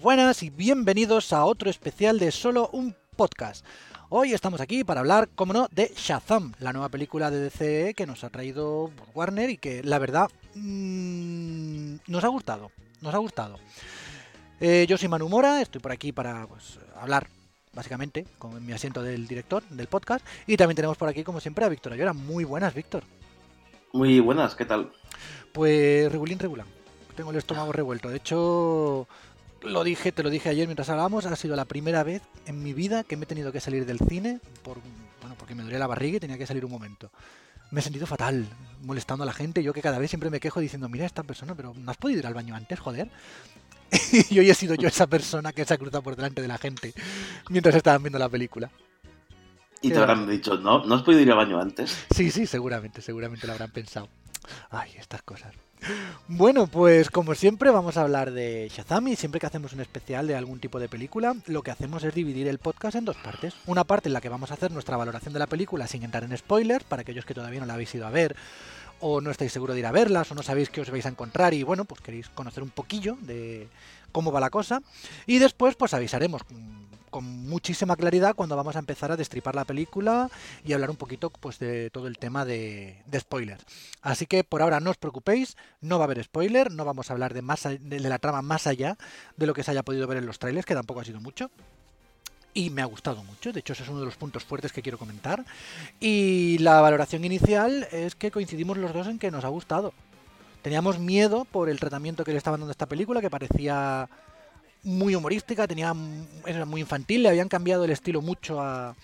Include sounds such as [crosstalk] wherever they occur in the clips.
buenas y bienvenidos a otro especial de Solo un Podcast. Hoy estamos aquí para hablar, como no, de Shazam, la nueva película de DC que nos ha traído Warner y que la verdad mmm, nos ha gustado, nos ha gustado. Eh, yo soy Manu Mora, estoy por aquí para pues, hablar básicamente con mi asiento del director del podcast y también tenemos por aquí como siempre a Víctor Ayora. Muy buenas, Víctor. Muy buenas, ¿qué tal? Pues regulín regulán. Tengo el estómago revuelto. De hecho, lo dije, te lo dije ayer mientras hablábamos, ha sido la primera vez en mi vida que me he tenido que salir del cine por, bueno, porque me dolía la barriga y tenía que salir un momento. Me he sentido fatal, molestando a la gente. Yo que cada vez siempre me quejo diciendo, mira esta persona, pero ¿no has podido ir al baño antes, joder? [laughs] y hoy he sido yo esa persona que se ha cruzado por delante de la gente mientras estaban viendo la película. Y te habrán dicho, ¿no? ¿No has podido ir al baño antes? Sí, sí, seguramente, seguramente lo habrán pensado. Ay, estas cosas. Bueno, pues como siempre vamos a hablar de Shazam y siempre que hacemos un especial de algún tipo de película, lo que hacemos es dividir el podcast en dos partes. Una parte en la que vamos a hacer nuestra valoración de la película sin entrar en spoilers, para aquellos que todavía no la habéis ido a ver o no estáis seguros de ir a verlas o no sabéis qué os vais a encontrar y bueno, pues queréis conocer un poquillo de cómo va la cosa. Y después pues avisaremos con muchísima claridad cuando vamos a empezar a destripar la película y hablar un poquito pues de todo el tema de, spoilers. Así que por ahora no os preocupéis, no va a haber spoiler, no vamos a hablar de, más, de la trama más allá de lo que se haya podido ver en los trailers, que tampoco ha sido mucho y me ha gustado mucho. De hecho, ese es uno de los puntos fuertes que quiero comentar. Y la valoración inicial es que coincidimos los dos en que nos ha gustado. Teníamos miedo por el tratamiento que le estaban dando a esta película, que parecía muy humorística, tenía era muy infantil, le habían cambiado el estilo mucho a,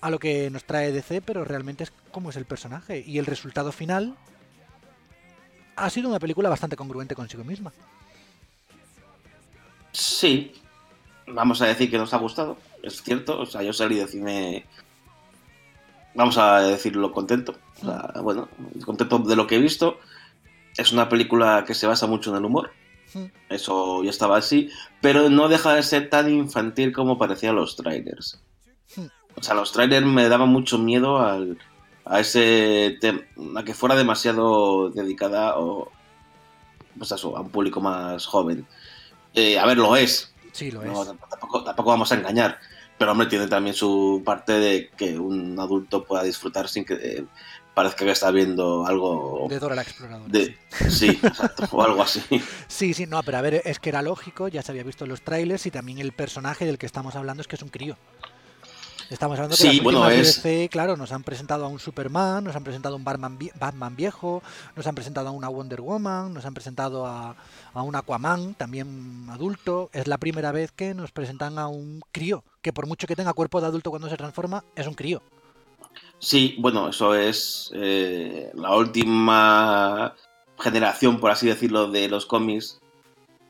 a lo que nos trae DC, pero realmente es como es el personaje. Y el resultado final ha sido una película bastante congruente consigo misma. Sí, vamos a decir que nos ha gustado, es cierto. O sea, yo salí de cine, vamos a decirlo contento. O sea, bueno, contento de lo que he visto. Es una película que se basa mucho en el humor. Eso ya estaba así, pero no deja de ser tan infantil como parecían los trailers. O sea, los trailers me daban mucho miedo al, a ese a que fuera demasiado dedicada o pues eso, a un público más joven. Eh, a ver, lo es. Sí, lo es. Tampoco, tampoco, vamos a engañar. Pero hombre, tiene también su parte de que un adulto pueda disfrutar sin que eh, parezca que está viendo algo... De Dora la Exploradora. De... Sí, exacto, o algo así. [laughs] Sí, sí, no, pero a ver, es que era lógico, ya se había visto en los trailers y también el personaje del que estamos hablando es que es un crío. Estamos hablando que sí, las bueno, es... Claro, nos han presentado a un Superman, nos han presentado a un Batman, Batman viejo, nos han presentado a una Wonder Woman, nos han presentado a, a, un Aquaman, también adulto. Es la primera vez que nos presentan a un crío, que por mucho que tenga cuerpo de adulto cuando se transforma, es un crío. Sí, bueno, eso es eh, la última generación, por así decirlo, de los cómics,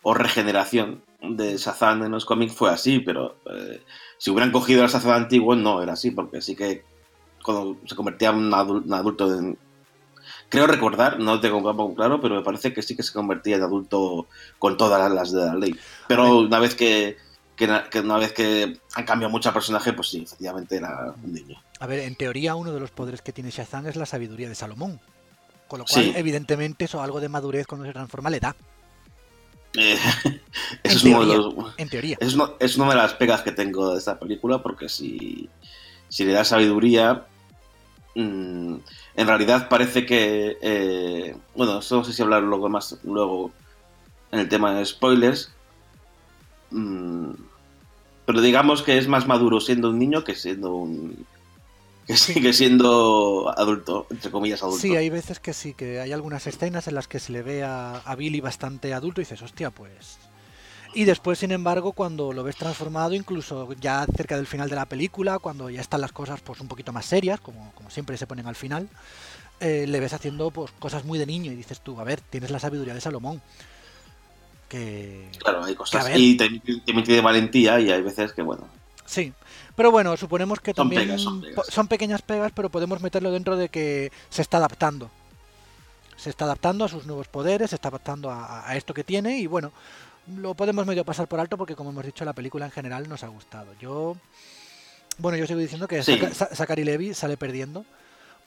o regeneración de Shazam en los cómics fue así, pero eh, si hubieran cogido el Shazam antiguo no era así, porque sí que cuando se convertía en un adulto, en, creo recordar, no tengo claro, pero me parece que sí que se convertía en adulto con todas las de la ley. Pero una vez que, que, que una vez que han cambiado mucho el personaje, pues sí, efectivamente era un niño. A ver, en teoría uno de los poderes que tiene Shazam es la sabiduría de Salomón. Con lo cual, sí. evidentemente, eso algo de madurez cuando se transforma le da. Eh, [laughs] eso es, teoría, uno de los, en teoría. Es, uno, es, una de las pegas que tengo de esta película, porque si, si le da sabiduría, mmm, en realidad parece que. Eh, bueno, esto no sé si hablar luego más luego en el tema de spoilers. Mmm, pero digamos que es más maduro siendo un niño que siendo un, que sigue siendo adulto, entre comillas adulto. Sí, hay veces que sí, que hay algunas escenas en las que se le ve a, Billy bastante adulto y dices, hostia, pues... Y después, sin embargo, cuando lo ves transformado, incluso ya cerca del final de la película, cuando ya están las cosas pues un poquito más serias, como, como siempre se ponen al final, eh, le ves haciendo pues cosas muy de niño y dices tú, a ver, tienes la sabiduría de Salomón. Que... Claro, hay cosas. Que, y te, te tiene valentía y hay veces que, bueno, Sí, pero bueno, suponemos que son también pegas, son, pegas. son, pequeñas pegas, pero podemos meterlo dentro de que se está adaptando. Se está adaptando a sus nuevos poderes, se está adaptando a, a, esto que tiene y bueno, lo podemos medio pasar por alto porque como hemos dicho la película en general nos ha gustado. Yo, bueno, yo sigo diciendo que Sí. Zachary Zachary Levi sale perdiendo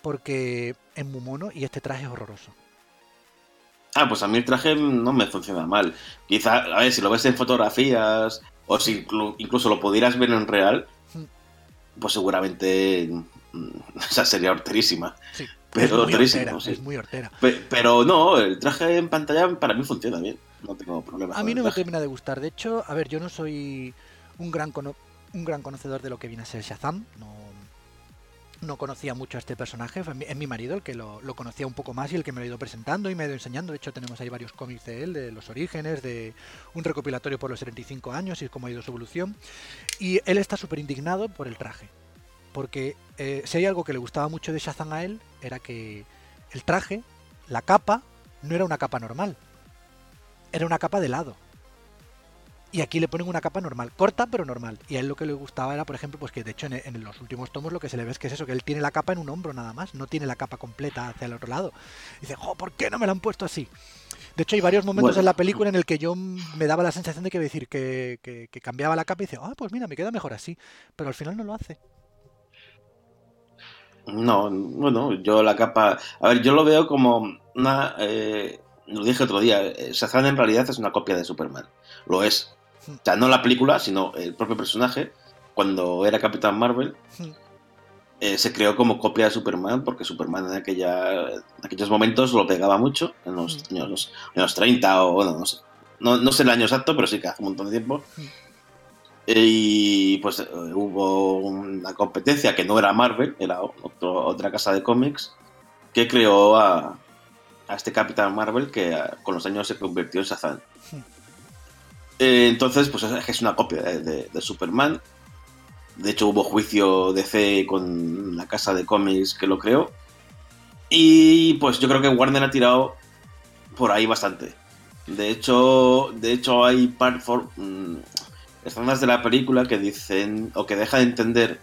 porque es muy mono y este traje es horroroso. Ah, pues a mí el traje no me funciona mal. Quizá, a ver, si lo ves en fotografías o si incluso lo pudieras ver en real, pues seguramente mm, [laughs] esa sería horterísima. Sí, pero es muy sí. Es muy hortera. pero no, el traje en pantalla para mí funciona bien. No tengo problema. A mí no me termina de gustar. De hecho, a ver, yo no soy un gran, un gran conocedor de lo que viene a ser Shazam. No no conocía mucho a este personaje, es mi marido el que lo, conocía un poco más y el que me lo ha ido presentando y me ha ido enseñando. De hecho, tenemos ahí varios cómics de él, de los orígenes, de un recopilatorio por los 75 años y cómo ha ido su evolución. Y él está súper indignado por el traje. Porque eh, si hay algo que le gustaba mucho de Shazam a él, era que el traje, la capa, no era una capa normal. Era una capa de lado y aquí le ponen una capa normal, corta pero normal. Y a él lo que le gustaba era, por ejemplo, pues que de hecho en, los últimos tomos lo que se le ve es que es eso, que él tiene la capa en un hombro nada más, no tiene la capa completa hacia el otro lado. dice, jo, ¿por qué no me la han puesto así? De hecho, hay varios momentos en la película en el que yo me daba la sensación de que decir que, que, cambiaba la capa y dice, ah, pues mira, me queda mejor así. Pero al final no lo hace. No, bueno, yo la capa. A ver, yo lo veo como una. Eh, lo dije otro día. Eh, Shazam en realidad es una copia de Superman. Lo es. O sea, no la película, sino el propio personaje, cuando era Capitán Marvel, eh, se creó como copia de Superman, porque Superman en, aquella, en aquellos momentos lo pegaba mucho, en los, años, 30 o bueno, no sé. No, sé el año exacto, pero sí que hace un montón de tiempo. Y pues eh, hubo una competencia que no era Marvel, era otra casa de cómics, que creó a, a este Capitán Marvel que con los años se convirtió en Shazam. Eh, entonces, pues es una copia de, Superman. De hecho, hubo juicio de C con la casa de cómics que lo creó. Y pues yo creo que Warner ha tirado por ahí bastante. De hecho, de hecho hay par mm, escenas de la película que dicen o que dejan de entender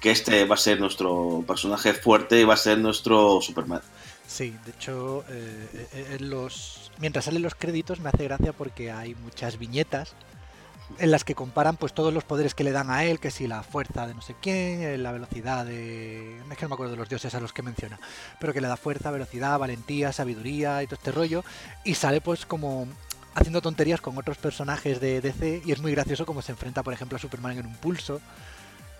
que este va a ser nuestro personaje fuerte y va a ser nuestro Superman. Sí, de hecho, eh, eh, en los mientras salen los créditos me hace gracia porque hay muchas viñetas en las que comparan pues todos los poderes que le dan a él, que si la fuerza de no sé quién, eh, la velocidad de... es que no me acuerdo de los dioses a los que menciona, pero que le da fuerza, velocidad, valentía, sabiduría y todo este rollo, y sale pues como haciendo tonterías con otros personajes de DC y es muy gracioso como se enfrenta por ejemplo a Superman en un pulso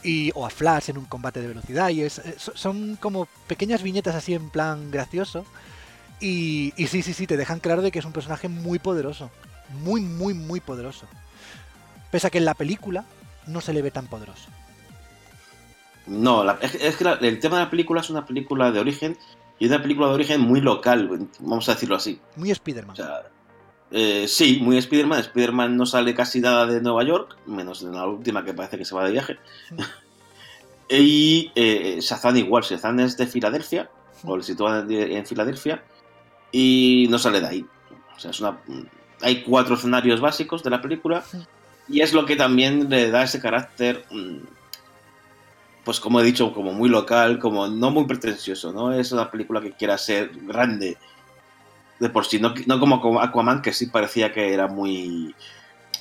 y, o a Flash en un combate de velocidad. Y es, son como pequeñas viñetas así en plan gracioso. Y, y, sí, sí, sí, te dejan claro de que es un personaje muy poderoso. Muy, muy, muy poderoso. Pese a que en la película no se le ve tan poderoso. No, es, que el tema de la película es una película de origen y una película de origen muy local, vamos a decirlo así. Muy Spider-Man. O sea, eh, sí, muy Spider-Man. Spider-Man no sale casi nada de Nueva York, menos en la última que parece que se va de viaje. [laughs] y eh, Shazam igual, Shazam es de Filadelfia, o le sitúan en Filadelfia, y no sale de ahí. O sea, es una, hay cuatro escenarios básicos de la película, y es lo que también le da ese carácter, mm, pues como he dicho, como muy local, como no muy pretencioso, ¿no? Es una película que quiera ser grande de por sí, no, como Aquaman, que sí parecía que era muy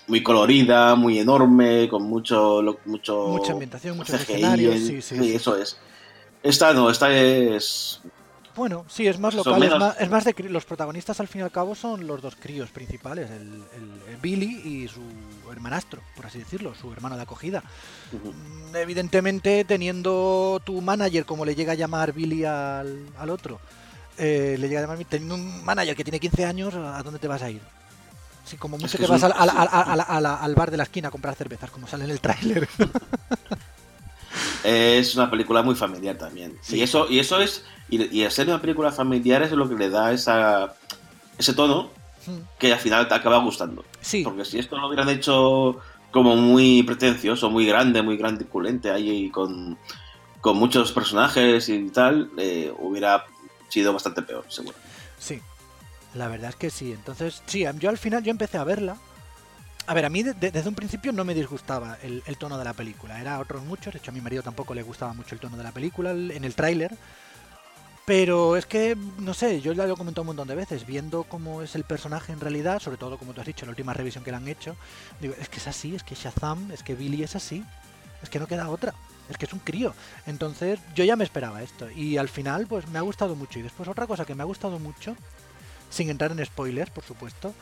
muy colorida, muy enorme, con mucho, mucho mucha ambientación, muchos escenarios, sí, sí, eso es. Esta no, esta es bueno, sí, es más local, es, más, de los protagonistas al fin y al cabo son los dos críos principales, el, Billy y su hermanastro, por así decirlo, su hermano de acogida. Mm, evidentemente, teniendo tu manager, como le llega a llamar Billy al, al otro, eh, le llega a llamar, teniendo un manager que tiene 15 años, ¿a dónde te vas a ir? Sí, como mucho que, vas al, bar de la esquina a comprar cervezas, como sale en el tráiler. [laughs] es una película muy familiar también. Y eso, y eso es. Y, y ser una película familiar es lo que le da esa, ese tono hmm. que al final te acaba gustando. Sí. Porque si esto lo hubieran hecho como muy pretencioso, muy grande, muy grandiculente, ahí con, con muchos personajes y tal, eh, hubiera sido bastante peor, seguro. Sí, la verdad es que sí. Entonces, sí, yo al final yo empecé a verla. A ver, a mí desde un principio no me disgustaba el, tono de la película. Era otros muchos. De hecho, a mi marido tampoco le gustaba mucho el tono de la película en el tráiler. Pero es que, no sé, yo ya lo he comentado un montón de veces, viendo cómo es el personaje en realidad, sobre todo como tú has dicho, la última revisión que le han hecho, digo, es que es así, es que Shazam, es que Billy es así, es que no queda otra es que es un crío. Entonces yo ya me esperaba esto. Y al final, pues me ha gustado mucho. Y después otra cosa que me ha gustado mucho, sin entrar en spoilers, por supuesto,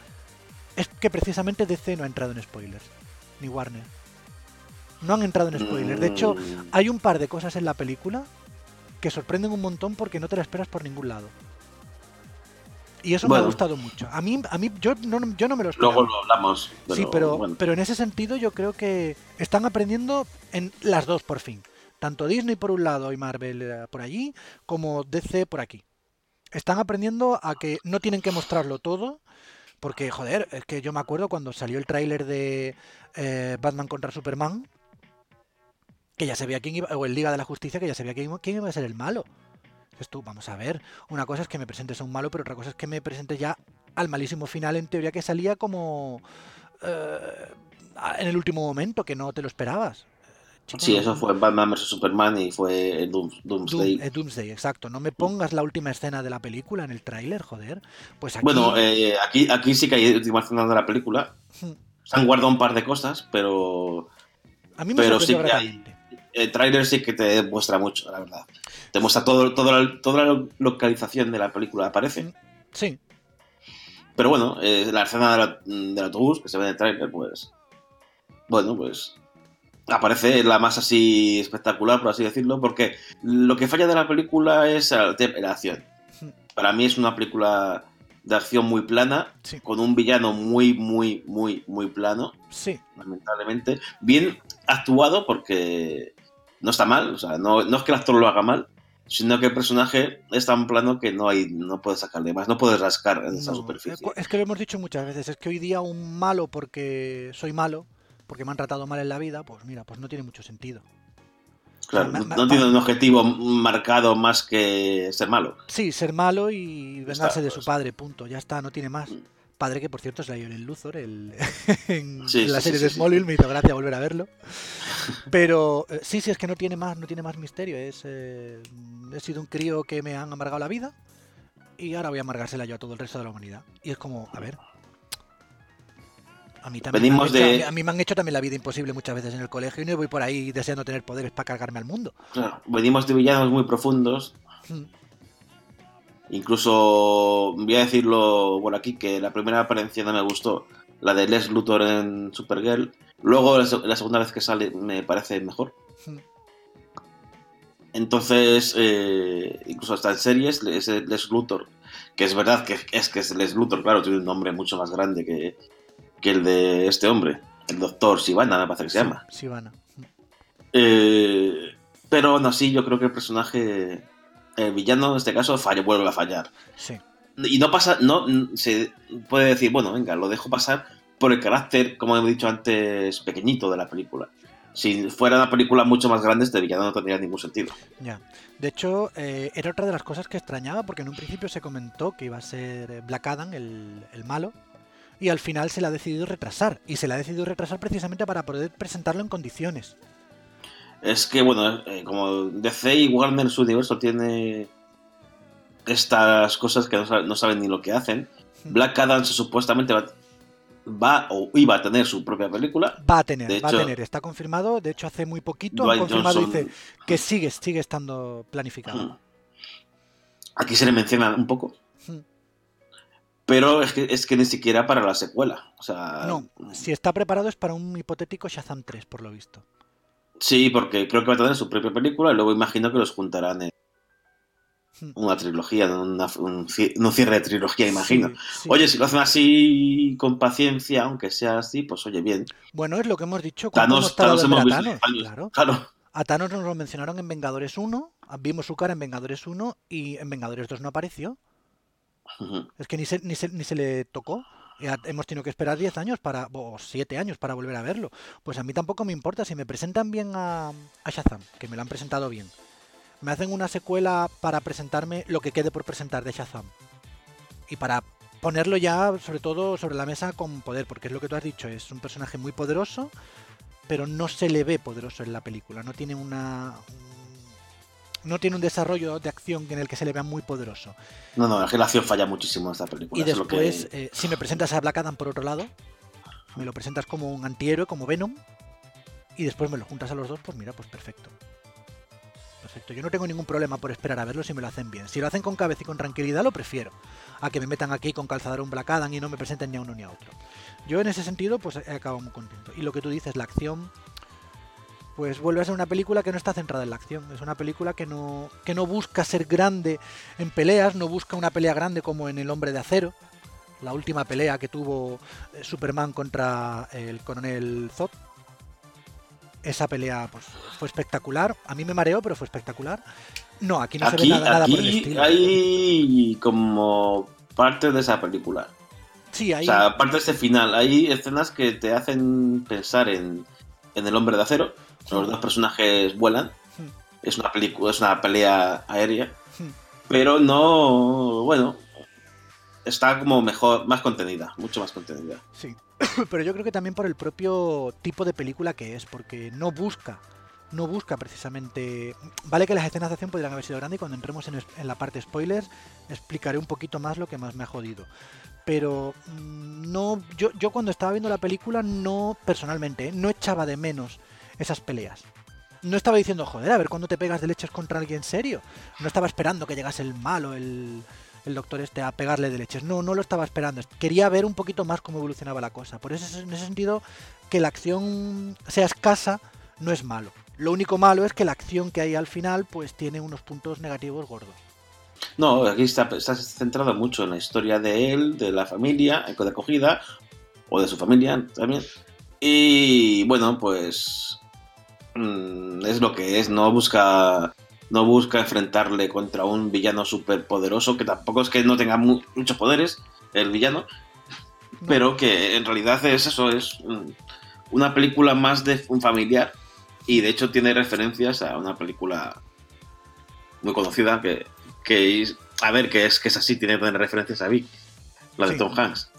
es que precisamente DC no ha entrado en spoilers, ni Warner. No han entrado en spoilers. De hecho, Mm, hay un par de cosas en la película que sorprenden un montón porque no te la esperas por ningún lado. Y eso me ha gustado mucho. A mí, a mí yo, no, yo no me lo esperaba. Luego lo hablamos. Pero, sí, pero, bueno. pero en ese sentido yo creo que están aprendiendo en las dos por fin. Tanto Disney por un lado y Marvel eh, por allí, como DC por aquí. Están aprendiendo a que no tienen que mostrarlo todo, porque, joder, es que yo me acuerdo cuando salió el tráiler de eh, Batman contra Superman, que ya sabía quién iba, o el Liga de la Justicia, que ya sabía quién, iba- quién iba a ser el malo. Dices tú, vamos a ver, una cosa es que me presentes a un malo, pero otra cosa es que me presentes ya al malísimo final, en teoría que salía como eh, en el último momento, que no te lo esperabas. Chico, Sí, eso fue Batman vs Superman y fue Dooms- Doomsday. Doom- eh, Doomsday, exacto. No me pongas la última escena de la película en el tráiler, joder. Pues aquí... Bueno, eh, aquí, aquí sí que hay última escena de la película. Hmm. Se han guardado un par de cosas, pero a mí me pero sí que hay- el tráiler sí que te muestra mucho, la verdad. Te muestra todo, todo la- toda la localización de la película, aparece. Sí, Pero bueno, eh, la escena de la- del autobús que se ve en el tráiler, pues... Bueno, pues... Aparece la más así espectacular, por así decirlo, porque lo que falla de la película es la acción. Hmm. Para mí es una película de acción muy plana, sí, con un villano muy, muy, muy, muy plano, sí. lamentablemente. Bien actuado porque no está mal, o sea, no, no es que el actor lo haga mal, sino que el personaje es tan plano que no hay, no puedes sacarle más, no puedes rascar en esa superficie. Es que lo hemos dicho muchas veces, es que hoy día un malo porque soy malo, porque me han tratado mal en la vida, pues mira, pues no tiene mucho sentido. Claro, o sea, no, tiene un objetivo marcado más que ser malo. Sí, ser malo y está, vengarse de su pues. padre, punto, ya está, no tiene más. Padre que por cierto es Lionel Luthor el, [laughs] en, Sí, la sí, serie sí, de. Smallville, me hizo gracia volver a verlo. Pero eh, sí, sí, es que no tiene más, no tiene más misterio. Es, eh, he sido un crío que me han amargado la vida y ahora voy a amargársela yo a todo el resto de la humanidad. Y es como, a ver. A mí, también me han Venimos hecho- de- a mí me han hecho también la vida imposible muchas veces en el colegio y no voy por ahí deseando tener poderes para cargarme al mundo. Claro, venimos de villanos muy profundos. Mm, Incluso voy a decirlo por aquí que la primera apariencia no me gustó, la de Les Luthor en Supergirl. Luego la, se- la segunda vez que sale me parece mejor. mm. Entonces, eh, incluso hasta en series, ese Les Luthor, que es verdad que es que es Les Luthor, claro, tiene un nombre mucho más grande que, que el de este hombre, el doctor Sivana, me parece que se llama. Sivana. Eh, pero aún así, yo creo que el personaje, el villano en este caso, falla, vuelve a fallar. Sí. Y no pasa, no se puede decir, bueno, venga, lo dejo pasar por el carácter, como hemos dicho antes, pequeñito de la película. Si fuera una película mucho más grande, este villano no tendría ningún sentido. Ya. De hecho, eh, era otra de las cosas que extrañaba porque en un principio se comentó que iba a ser Black Adam el, el malo y al final se le ha decidido retrasar. Y se le ha decidido retrasar precisamente para poder presentarlo en condiciones. Es que, bueno, eh, como DC y Warner su universo tiene estas cosas que no, sa- no saben ni lo que hacen, Black Adam supuestamente va, va o iba a tener su propia película. Va a tener, De va hecho- a tener. Está confirmado. De hecho, hace muy poquito han Dwayne confirmado Johnson- dice [laughs] que sigue, sigue estando planificado. Hmm. Aquí se le menciona un poco, Hmm. pero es que, es que ni siquiera para la secuela. O sea, No, si está preparado es para un hipotético Shazam 3, por lo visto. Sí, porque creo que va a tener su propia película y luego imagino que los juntarán en Hmm. una trilogía, una- un, ci- un cierre de trilogía, imagino. Sí, sí. Oye, si lo hacen así con paciencia, aunque sea así, pues oye, bien. Bueno, es lo que hemos dicho Thanos, Thanos hemos visto Thanos, años. claro. Claro. A Thanos nos lo mencionaron en Vengadores 1, vimos su cara en Vengadores 1 y en Vengadores 2 no apareció. Es que ni se, ni se, ni se le tocó. Hemos tenido que esperar 10 años para, o 7 años para volver a verlo. Pues a mí tampoco me importa si me presentan bien a, a Shazam, que me lo han presentado bien. Me hacen una secuela para presentarme lo que quede por presentar de Shazam. Y para ponerlo ya, sobre todo, sobre la mesa con poder, porque es lo que tú has dicho, es un personaje muy poderoso, pero no se le ve poderoso en la película. No tiene una. No tiene un desarrollo de acción en el que se le vea muy poderoso. No, no, la relación falla muchísimo en esta película. Y es lo que- después, eh, si me presentas a Black Adam por otro lado, me lo presentas como un antihéroe, como Venom, y después me lo juntas a los dos, pues mira, pues perfecto. perfecto. Yo no tengo ningún problema por esperar a verlo si me lo hacen bien. Si lo hacen con cabeza y con tranquilidad, lo prefiero. A que me metan aquí con calzador un Black Adam y no me presenten ni a uno ni a otro. Yo en ese sentido, pues he acabado muy contento. Y lo que tú dices, la acción, pues vuelve a ser una película que no está centrada en la acción. Es una película que no, que no busca ser grande en peleas, no busca una pelea grande como en El Hombre de Acero. La última pelea que tuvo eh, Superman contra el coronel Zod esa pelea pues, fue espectacular. A mí me mareó, pero fue espectacular. No, aquí no se ve nada, nada, por el estilo. Hay como parte de esa película. Sí, hay... O sea, parte de ese final. Hay escenas que te hacen pensar en, en el hombre de acero. Los dos personajes vuelan. Hmm. Es una película, es una pelea aérea. Hmm. Pero no, bueno, está como mejor, más contenida, mucho más contenida. Sí, [coughs] pero yo creo que también por el propio tipo de película que es, porque no busca, no busca precisamente... Vale que las escenas de acción podrían haber sido grandes y cuando entremos en, la parte spoilers explicaré un poquito más lo que más me ha jodido. Pero mm, no, yo, yo cuando estaba viendo la película no, personalmente, ¿eh? no echaba de menos esas peleas. No estaba diciendo, joder, a ver cuándo te pegas de leches contra alguien serio. No estaba esperando que llegase el malo, el, el doctor este a pegarle de leches. No, no lo estaba esperando. Quería ver un poquito más cómo evolucionaba la cosa. Por eso, en ese sentido, que la acción sea escasa no es malo. Lo único malo es que la acción que hay al final, pues tiene unos puntos negativos gordos. No, aquí está, centrado mucho en la historia de él, de la familia, de acogida, o de su familia también. Y bueno, pues mm, es lo que es, no busca no busca enfrentarle contra un villano súper poderoso, que tampoco es que no tenga muchos poderes el villano, pero que en realidad es eso, es una película más de un familiar y de hecho tiene referencias a una película muy conocida que, a ver, que es que es así, tiene referencias a Vic, la de Tom Hanks.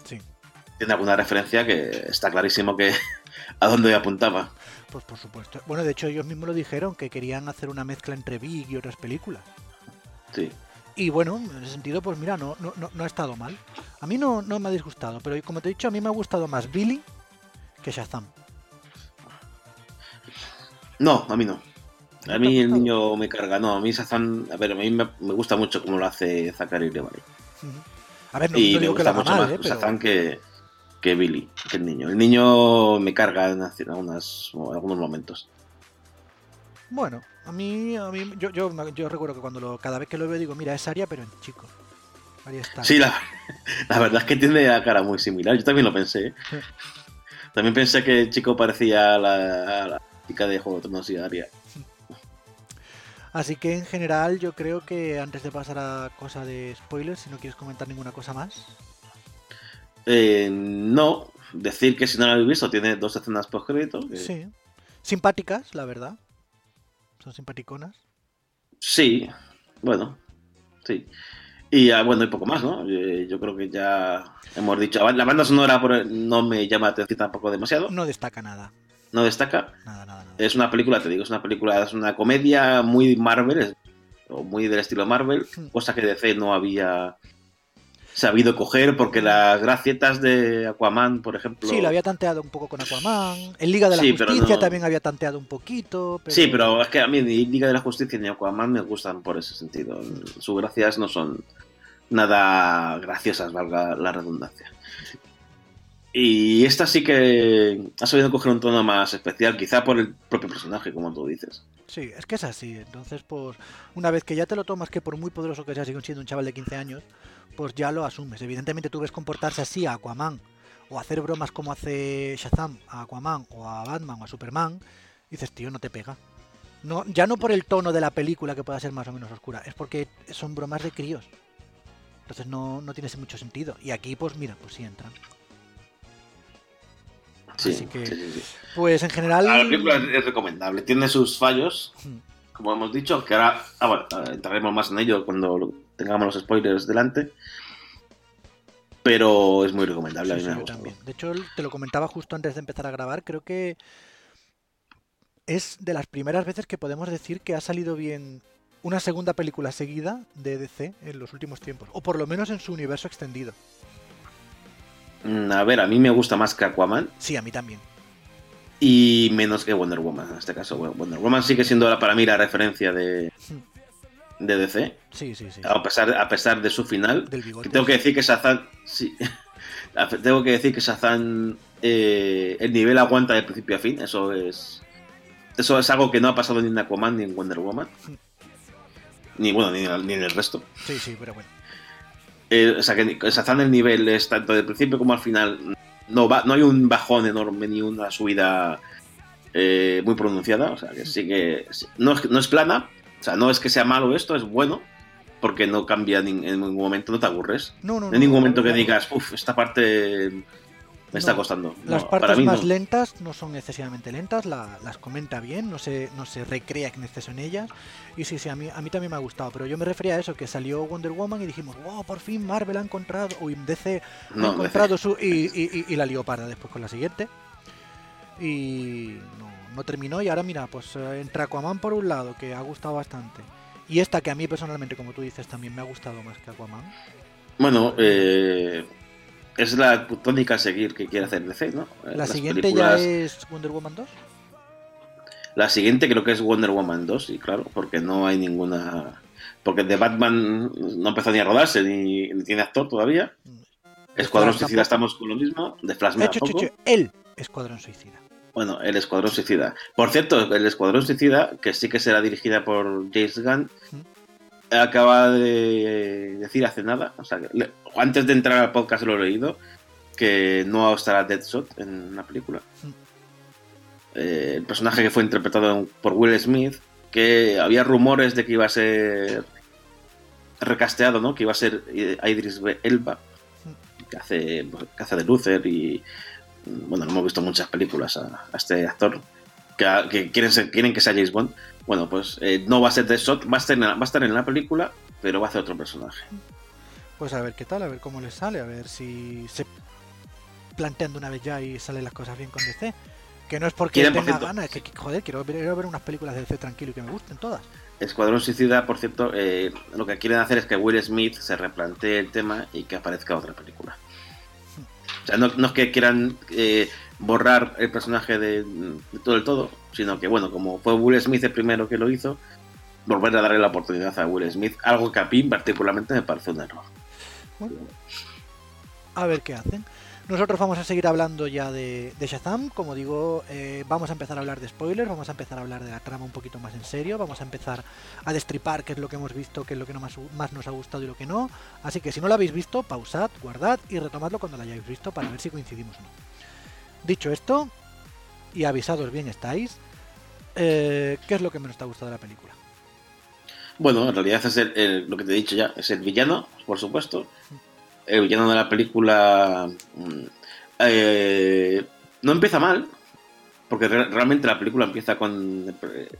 Tiene alguna referencia que está clarísimo que [laughs] a dónde apuntaba. Pues por supuesto. Bueno, de hecho ellos mismos lo dijeron, que querían hacer una mezcla entre Big y otras películas. Sí. Y bueno, en ese sentido, pues mira, no, no, no, ha estado mal. A mí no, no me ha disgustado, pero como te he dicho, a mí me ha gustado más Billy que Shazam. No, a mí no. A mí el niño me carga. No, a mí Shazam, a ver, a mí me, gusta mucho como lo hace Zachary Levi. A ver, no, y me gusta mucho más Shazam que, que Billy, que el niño. El niño me carga en, algunos momentos. Bueno, a mí, a mí yo, yo, yo, recuerdo que cuando lo, cada vez que lo veo digo, mira, es Aria, pero en chico. Aria está. Sí, la, la, verdad es que tiene la cara muy similar. Yo también lo pensé. ¿eh? También pensé que el chico parecía a la, chica de Juego de Tronos y Aria. Así que en general yo creo que antes de pasar a cosa de spoilers, si no quieres comentar ninguna cosa más. Eh, no, decir que si no lo habéis visto, tiene dos escenas post crédito. Sí. Simpáticas, la verdad. Son simpaticonas. Sí, bueno, sí. Y bueno, y poco más, ¿no? Eh, yo creo que ya hemos dicho. La banda sonora no me llama la atención tampoco demasiado. No destaca nada. No destaca. Nada, nada, nada. Es una película, te digo, es una película, es una comedia muy Marvel, o muy del estilo Marvel, hmm. cosa que DC no había sabido coger, porque las gracietas de Aquaman, por ejemplo. Sí, lo había tanteado un poco con Aquaman. En Liga de la Justicia también había tanteado un poquito. Sí, pero es que a mí ni Liga de la Justicia ni Aquaman me gustan por ese sentido. Sus gracias no son nada graciosas, valga la redundancia. Y esta sí que ha sabido coger un tono más especial, quizá por el propio personaje, como tú dices. Sí, es que es así. Entonces, pues, una vez que ya te lo tomas, que por muy poderoso que sea, sigue siendo un chaval de 15 años, pues ya lo asumes. Evidentemente tú ves comportarse así a Aquaman o hacer bromas como hace Shazam a Aquaman o a Batman o a Superman, y dices, tío, no te pega. No, ya no por el tono de la película que pueda ser más o menos oscura, es porque son bromas de críos. Entonces no, no tiene mucho sentido. Y aquí, pues mira, pues sí entran. Sí, Así que, pues en general. La película es recomendable, tiene sus fallos, como hemos dicho, que ahora ah, bueno, entraremos más en ello cuando tengamos los spoilers delante. Pero es muy recomendable. a mí me De hecho, te lo comentaba justo antes de empezar a grabar. Creo que es de las primeras veces que podemos decir que ha salido bien una segunda película seguida de DC en los últimos tiempos. O por lo menos en su universo extendido. Mm, a ver, a mí me gusta más que Aquaman. Sí, a mí también. y menos que Wonder Woman en este caso. Bueno, Wonder Woman sigue siendo la- para mí la referencia de, de DC, Sí, sí, sí. a pesar, a pesar de su final. Del bigote. Que tengo que decir que Shazam. Sí, [laughs] tengo que decir que Shazam. eh, el nivel aguanta de principio a fin. Eso es. Eso es algo que no ha pasado ni en Aquaman ni en Wonder Woman. Ni bueno, ni, ni en el resto. Sí, sí, pero bueno. Eh, o sea que Shazam el nivel es tanto del principio como al final. No, va, no hay un bajón enorme ni una subida eh, muy pronunciada. O sea que sí que. No es, no es plana. O sea, no es que sea malo esto, es bueno. Porque no cambia ni- en ningún momento, no te aburres. No, no, No hay ningún momento que digas, uff, esta parte me está costando. Las No, partes para mí más no. lentas no son excesivamente lentas, la- las comenta bien, no se, no se recrea en exceso en ellas. Y sí, sí, a mí, a mí también me ha gustado, pero yo me refería a eso, que salió Wonder Woman y dijimos, wow, por fin Marvel ha encontrado, o DC ha encontrado su... Y, y- y- y la lió para después con la siguiente. Y no, no terminó y ahora mira, pues eh, entre Aquaman por un lado, que ha gustado bastante. Y esta que a mí personalmente, como tú dices, también me ha gustado más que Aquaman. Bueno, eh, es la tónica a seguir que quiere hacer DC, ¿no? Eh, La las siguiente películas- ya es Wonder Woman 2. La siguiente creo que es Wonder Woman 2, y claro, porque no hay ninguna... Porque de Batman no empezó ni a rodarse, ni, ni tiene actor todavía. De Escuadrón Flash Suicida tampoco. estamos con lo mismo. De Flash De hecho, el Escuadrón Suicida. Bueno, el Escuadrón Suicida. Por cierto, el Escuadrón Suicida, que sí que será dirigida por James Gunn, acaba de decir hace nada, o sea, antes de entrar al podcast lo he leído, que no estará Deadshot en la película. Eh, el personaje que fue interpretado por Will Smith, que había rumores de que iba a ser recasteado, ¿no? Que iba a ser eh, Idris Elba, que hace, hace de Luther y bueno, no hemos visto muchas películas a, a este actor que, que quieren, ser- quieren que sea James Bond. Bueno, pues eh, no va a ser Deadshot, va a, estar en la, va a estar en la película, pero va a hacer otro personaje. Pues a ver qué tal, a ver cómo les sale, a ver si se plantean de una vez ya y salen las cosas bien con DC. Que no es porque tenga ganas, es que, que, joder, quiero ver, quiero ver unas películas de DC tranquilo y que me gusten todas. Escuadrón Suicida, por cierto, eh, lo que quieren hacer es que Will Smith se replantee el tema y que aparezca otra película. O sea, no, no es que quieran eh, borrar el personaje de, todo el todo, sino que, bueno, como fue Will Smith el primero que lo hizo, volver a darle la oportunidad a Will Smith, algo que a mí particularmente me parece un error. A ver qué hacen. Nosotros vamos a seguir hablando ya de, de Shazam. Como digo, eh, vamos a empezar a hablar de spoilers, vamos a empezar a hablar de la trama un poquito más en serio, vamos a empezar a destripar qué es lo que hemos visto, qué es lo que más, más nos ha gustado y lo que no. Así que si no lo habéis visto, pausad, guardad y retomadlo cuando lo hayáis visto para ver si coincidimos o no. Dicho esto, y avisados bien estáis, eh, ¿qué es lo que menos te ha gustado de la película? Bueno, en realidad es el- el- lo que te he dicho ya, es el villano, por supuesto. El villano de la película mm, eh, no empieza mal, porque re- realmente la película empieza con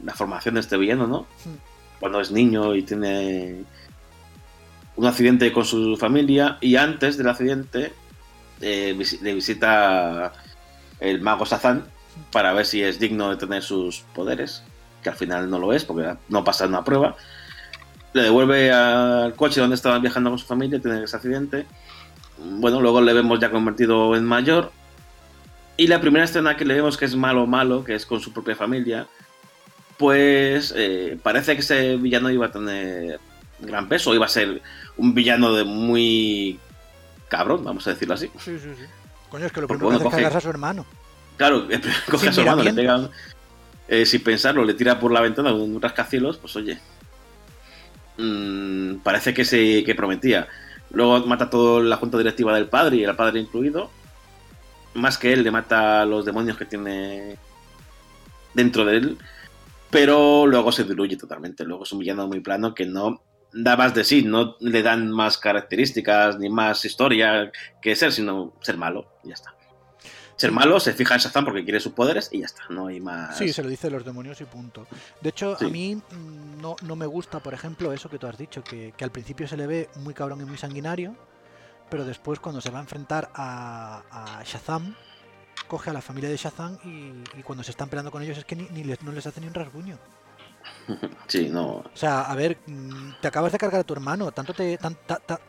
la formación de este villano, ¿no? Hmm. Cuando es niño y tiene un accidente con su familia y antes del accidente eh, le visita el mago Sazán para ver si es digno de tener sus poderes, que al final no lo es porque no pasa una prueba. Le devuelve al coche donde estaban viajando con su familia, tiene ese accidente. Bueno, luego le vemos ya convertido en mayor. Y la primera escena que le vemos que es malo malo, que es con su propia familia, pues eh, parece que ese villano iba a tener gran peso, iba a ser un villano de muy cabrón, vamos a decirlo así. Sí, sí, sí. Coño, es que lo Porque, primero que hace coge- a su hermano. Claro, [laughs] coge a su hermano, le pega, eh, sin pensarlo, le tira por la ventana con un rascacielos, pues oye, mm, parece que se que prometía. Luego mata a toda la junta directiva del padre y el padre incluido. Más que él, le mata a los demonios que tiene dentro de él. Pero luego se diluye totalmente. Luego es un villano muy plano que no da más de sí, no le dan más características ni más historia que ser, sino ser malo y ya está. Ser malo, se fija en Shazam porque quiere sus poderes y ya está, no hay más. Sí, se lo dice los demonios y punto. De hecho, Sí. a mí mm, no, no me gusta, por ejemplo, eso que tú has dicho, que, que al principio se le ve muy cabrón y muy sanguinario, pero después cuando se va a enfrentar a, a Shazam, coge a la familia de Shazam y, y cuando se están peleando con ellos es que ni, ni les, no les hace ni un rasguño. [laughs] Sí, no. O sea, a ver, mm, te acabas de cargar a tu hermano, tanto te...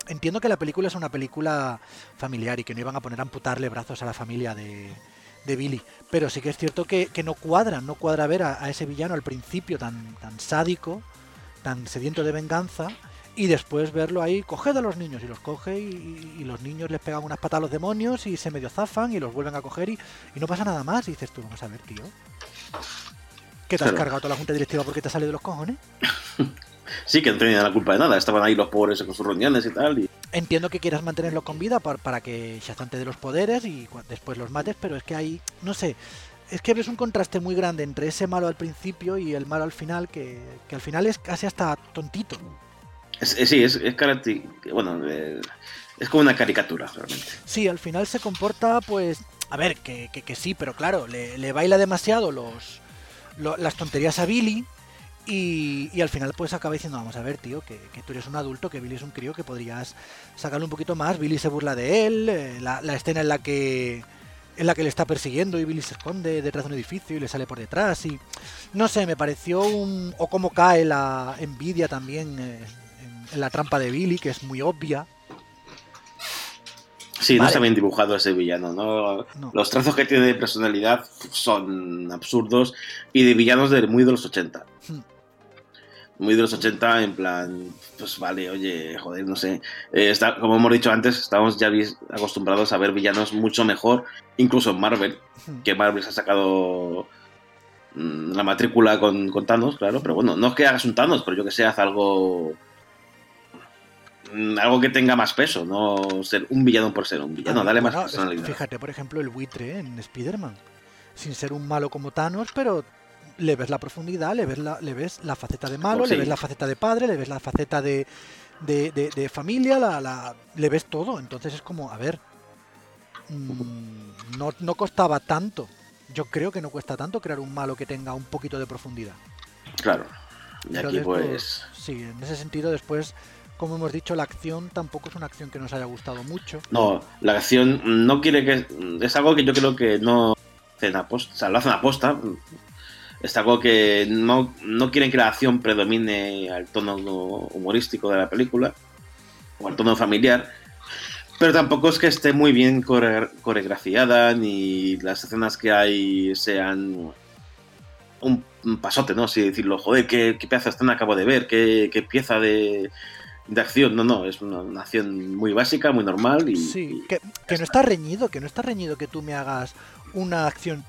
entiendo que la película es una película familiar y que no iban a poner a amputarle brazos a la familia de, Billy. Pero sí que es cierto que, no cuadra, no cuadra ver a, ese villano al principio tan, tan sádico, tan sediento de venganza, y después verlo ahí, coged a los niños, y los coge y, y, los niños les pegan unas patas a los demonios y se medio zafan y los vuelven a coger y, y no pasa nada más. Y dices tú, vamos a ver, tío. ¿Que te has cargado toda la junta directiva porque te sale de los cojones? [laughs] Sí, que no tenían la culpa de nada, estaban ahí los pobres con sus reuniones y tal. Y... Entiendo que quieras mantenerlo con vida para, para que Shazam te dé los poderes y después los mates, pero es que hay, no sé, es que ves un contraste muy grande entre ese malo al principio y el malo al final, que, que al final es casi hasta tontito. Es, es, sí, es, es bueno, eh, es como una caricatura realmente. Sí, al final se comporta, pues, a ver, que, que, que sí, pero claro, le, le baila demasiado los, las tonterías a Billy y, al final pues acaba diciendo, vamos a ver, tío, que, tú eres un adulto, que Billy es un crío, que podrías sacarle un poquito más. Billy se burla de él, eh, la, escena en la que en la que le está persiguiendo y Billy se esconde detrás de un edificio y le sale por detrás y no sé, me pareció un... o cómo cae la envidia también eh, en, la trampa de Billy, que es muy obvia. Sí, vale. no está bien dibujado ese villano, ¿no? no? Los trazos que tiene de personalidad son absurdos y de villanos de muy de los 80. Hmm muy de los 80, en plan, pues vale, oye, joder, no sé. Eh, está, como hemos dicho antes, estamos ya acostumbrados a ver villanos mucho mejor, incluso en Marvel, que Marvel se ha sacado mmm, la matrícula con, con, Thanos, claro, pero bueno, no es que hagas un Thanos, pero yo que sé, haz algo. Mmm, algo que tenga más peso, no ser un villano por ser un villano, ah, dale bueno, más personalidad. Fíjate, por ejemplo, el buitre en Spider-Man, sin ser un malo como Thanos, pero le ves la profundidad, le ves la, le ves la faceta de malo, oh, sí. le ves la faceta de padre, le ves la faceta de, de, de, de familia, la, la, le ves todo. Entonces es como, a ver, mmm, no, no costaba tanto. Yo creo que no cuesta tanto crear un malo que tenga un poquito de profundidad. Claro. Y aquí después, pues... Sí, en ese sentido después como hemos dicho, la acción tampoco es una acción que nos haya gustado mucho. No, la acción no quiere que. Es algo que yo creo que no hacen aposta. O sea, lo hacen aposta es algo que no, no, quieren que la acción predomine al tono humorístico de la película o al tono familiar, pero tampoco es que esté muy bien core coreografiada ni las escenas que hay sean un, pasote, ¿no? Así decirlo, joder, qué, qué de escena acabo de ver, qué, qué pieza de, de acción, no, no, es una, una, acción muy básica, muy normal y... Sí, que, que no está reñido, que no está reñido que tú me hagas una acción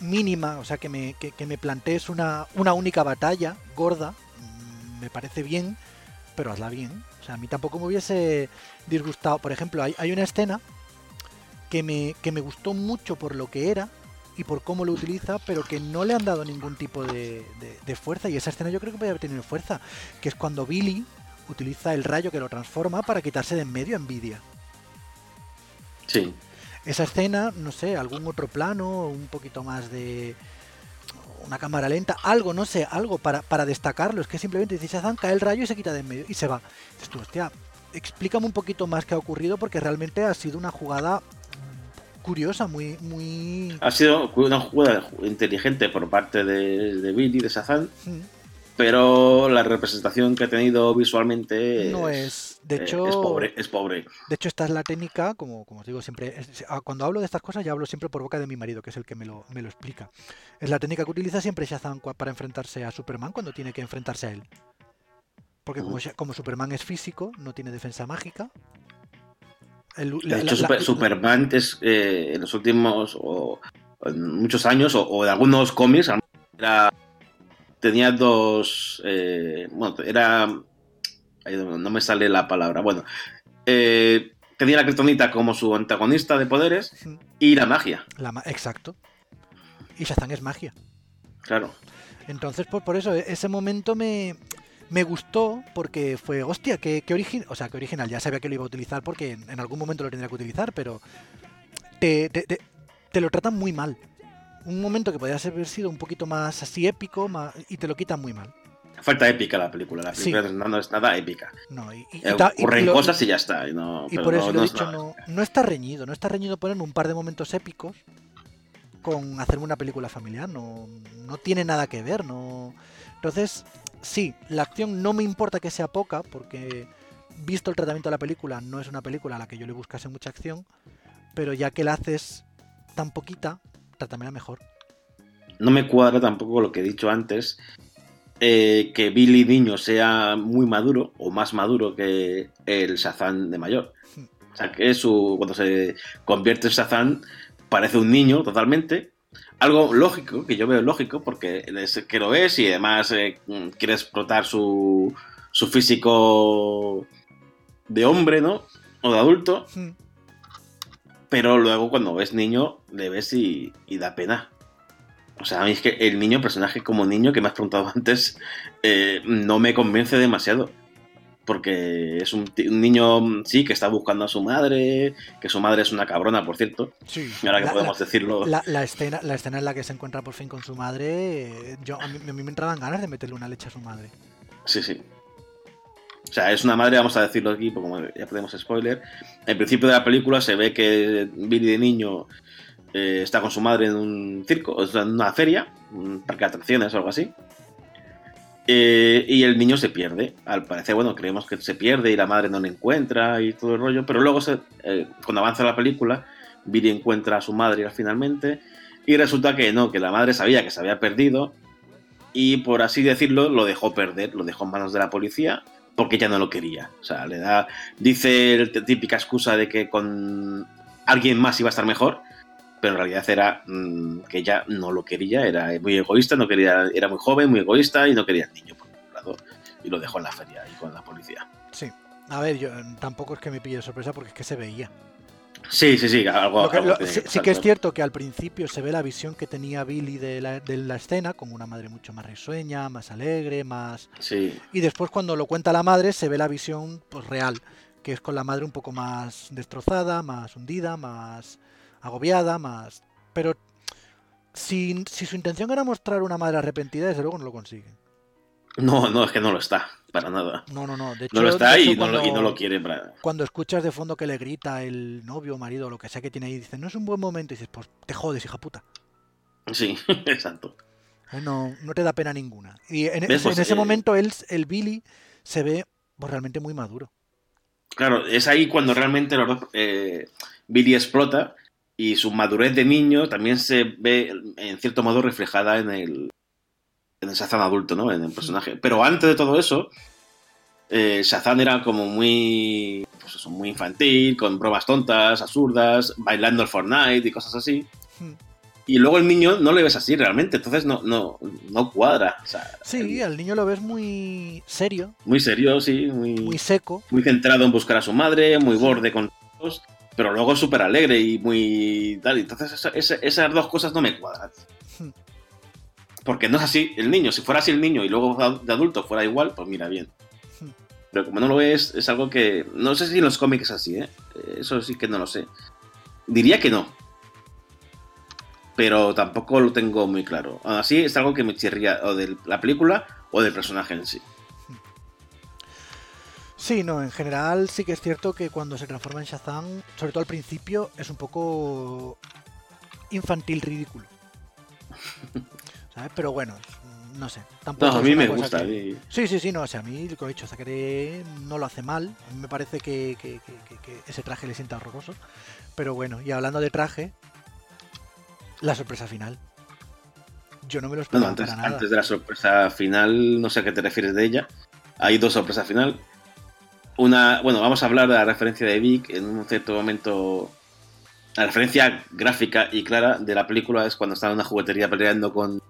mínima, o sea, que me, que, que me plantees una, una única batalla gorda, mm, me parece bien, pero hazla bien. O sea, a mí tampoco me hubiese disgustado. Por ejemplo, hay, hay una escena que me, que me gustó mucho por lo que era y por cómo lo utiliza, pero que no le han dado ningún tipo de, de, de fuerza. Y esa escena yo creo que puede haber tenido fuerza, que es cuando Billy utiliza el rayo que lo transforma para quitarse de en medio a Nvidia. Sí esa escena, no sé, algún otro plano, un poquito más de una cámara lenta, algo, no sé, algo para, para destacarlo. Es que simplemente dice Shazam, cae el rayo y se quita de en medio y se va. Dices tú, hostia, explícame un poquito más qué ha ocurrido porque realmente ha sido una jugada curiosa, muy, muy. Ha sido una jugada inteligente por parte de, de Billy, de Shazam. Mm pero la representación que ha tenido visualmente no es, de hecho es pobre es pobre. de hecho esta es la técnica como, como os digo siempre es, cuando hablo de estas cosas ya hablo siempre por boca de mi marido que es el que me lo, me lo explica. Es la técnica que utiliza siempre Shazam para enfrentarse a Superman cuando tiene que enfrentarse a él. Porque como, como Superman es físico no tiene defensa mágica el, de hecho la, la, Superman es eh, en los últimos o en muchos años o, o de algunos cómics era tenía dos. Eh, bueno, era. No me sale la palabra. Bueno, eh, tenía la Kryptonita como su antagonista de poderes y la magia. La ma exacto. Y Shazam es magia. Claro. Entonces, por, por eso, ese momento me, me gustó porque fue, hostia, qué, qué original. O sea, que original, ya sabía que lo iba a utilizar porque en, en algún momento lo tendría que utilizar, pero te, te, te, te lo tratan muy mal un momento que podría haber sido un poquito más así épico más, y te lo quitan muy mal. Falta épica la película, la película sí. no, no, es nada épica. No, y, y, eh, ocurren lo, cosas y ya está. Y, no, y por eso lo he dicho, no, no, está reñido, no está reñido ponerme un par de momentos épicos con hacerme una película familiar, no, no tiene nada que ver, no. Entonces, sí, la acción no me importa que sea poca, porque visto el tratamiento de la película, no es una película a la que yo le buscase mucha acción, pero ya que la haces tan poquita, mejor. No me cuadra tampoco lo que he dicho antes, eh, que Billy niño sea muy maduro o más maduro que el Shazam de mayor. Hmm. O sea, que su, cuando se convierte en Shazam parece un niño totalmente. Algo lógico, que yo veo lógico, porque es que lo es y además eh, quiere explotar su, su físico de hombre, ¿no? O de adulto. Hmm. Pero luego cuando ves niño, le ves y, y da pena. O sea, a mí es que el niño, personaje como niño que me has preguntado [laughs] antes, eh, no me convence demasiado. Porque es un, niño, sí, que está buscando a su madre, que su madre es una cabrona, por cierto. Sí. Y ahora que La- podemos decirlo. La, la escena, la escena en la que se encuentra por fin con su madre, eh, yo, a, mí, a mí me entraban ganas de meterle una leche a su madre. Sí, sí. O sea, es una madre, vamos a decirlo aquí, porque ya podemos spoiler. En principio de la película se ve que Billy de niño eh, está con su madre en un circo, o sea, en una feria, un parque de atracciones o algo así. Eh, y el niño se pierde. Al parecer, bueno, creemos que se pierde y la madre no le encuentra y todo el rollo. Pero luego, eh, cuando avanza la película, Billy encuentra a su madre finalmente. Y resulta que no, que la madre sabía que se había perdido. Y por así decirlo, lo dejó perder, lo dejó en manos de la policía porque ella no lo quería. O sea, le da. Dice la típica excusa de que con alguien más iba a estar mejor, pero en realidad era mm, que ella no lo quería, era muy egoísta, no quería, era muy joven, muy egoísta y no quería al niño por un lado. Y lo dejó en la feria y con la policía. Sí. A ver, yo eh, tampoco es que me pille de sorpresa porque es que se veía. Sí, sí, sí, algo. Lo que- algo lo- tiene sí, que sí que es cierto que al principio se ve la visión que tenía Billy de la, de la escena, como una madre mucho más risueña, más alegre, más... Sí, Y después cuando lo cuenta la madre se ve la visión pues, real, que es con la madre un poco más destrozada, más hundida, más agobiada, más... Pero si, si su intención era mostrar una madre arrepentida, desde luego no lo consigue. no, no, es que no lo está, para nada. No, no, no. De hecho, No lo está hecho, y no lo, y no cuando- lo quiere para. Cuando escuchas de fondo que le grita el novio marido o lo que sea que tiene ahí, dice, no es un buen momento, y dices, pues te jodes, hija puta. Sí, [laughs] exacto. Eh, No, no te da pena ninguna. Y en, Pues, en ese eh, momento él, el Billy se ve pues, realmente muy maduro. Claro, es ahí cuando realmente los eh, Billy explota y su madurez de niño también se ve en cierto modo reflejada en el en el Shazam adulto, ¿no? En el personaje. Pero antes de todo eso, eh, Shazam era como muy pues eso, muy infantil, con bromas tontas, absurdas, bailando el Fortnite y cosas así. Hmm. Y luego el niño no le ves así realmente, entonces no, no, no cuadra. O sea, Sí, al niño lo ves muy serio, muy serio, sí, muy, muy seco. muy centrado en buscar a su madre, muy borde con todos, pero luego súper alegre y muy tal. Entonces esa- esa- esas dos cosas no me cuadran. Hmm. Porque no es así el niño. Si fuera así el niño y luego de adulto fuera igual, pues mira, bien. Hmm. Pero como no lo es, es algo que... No sé si en los cómics es así, ¿eh? Eso sí que no lo sé. Diría que no. Pero tampoco lo tengo muy claro. Aún así es algo que me chirría o de la película o del personaje en sí. Sí, no, en general sí que es cierto que cuando se transforma en Shazam, sobre todo al principio, es un poco infantil ridículo. [laughs] ¿Sabes? Pero bueno, no sé. Tampoco No, a mí me gusta. que- y- Sí, sí, sí, no, o sea, a mí lo que he dicho, Zachary no lo hace mal. A mí me parece que, ese traje le sienta horroroso. Pero bueno, y hablando de traje, la sorpresa final. Yo no me lo No, esperaba no, antes, para nada. antes de la sorpresa final, no sé a qué te refieres de ella. Hay dos sorpresas final. Una, bueno, vamos a hablar de la referencia de Vic en un cierto momento. La referencia gráfica y clara de la película es cuando está en una juguetería peleando con,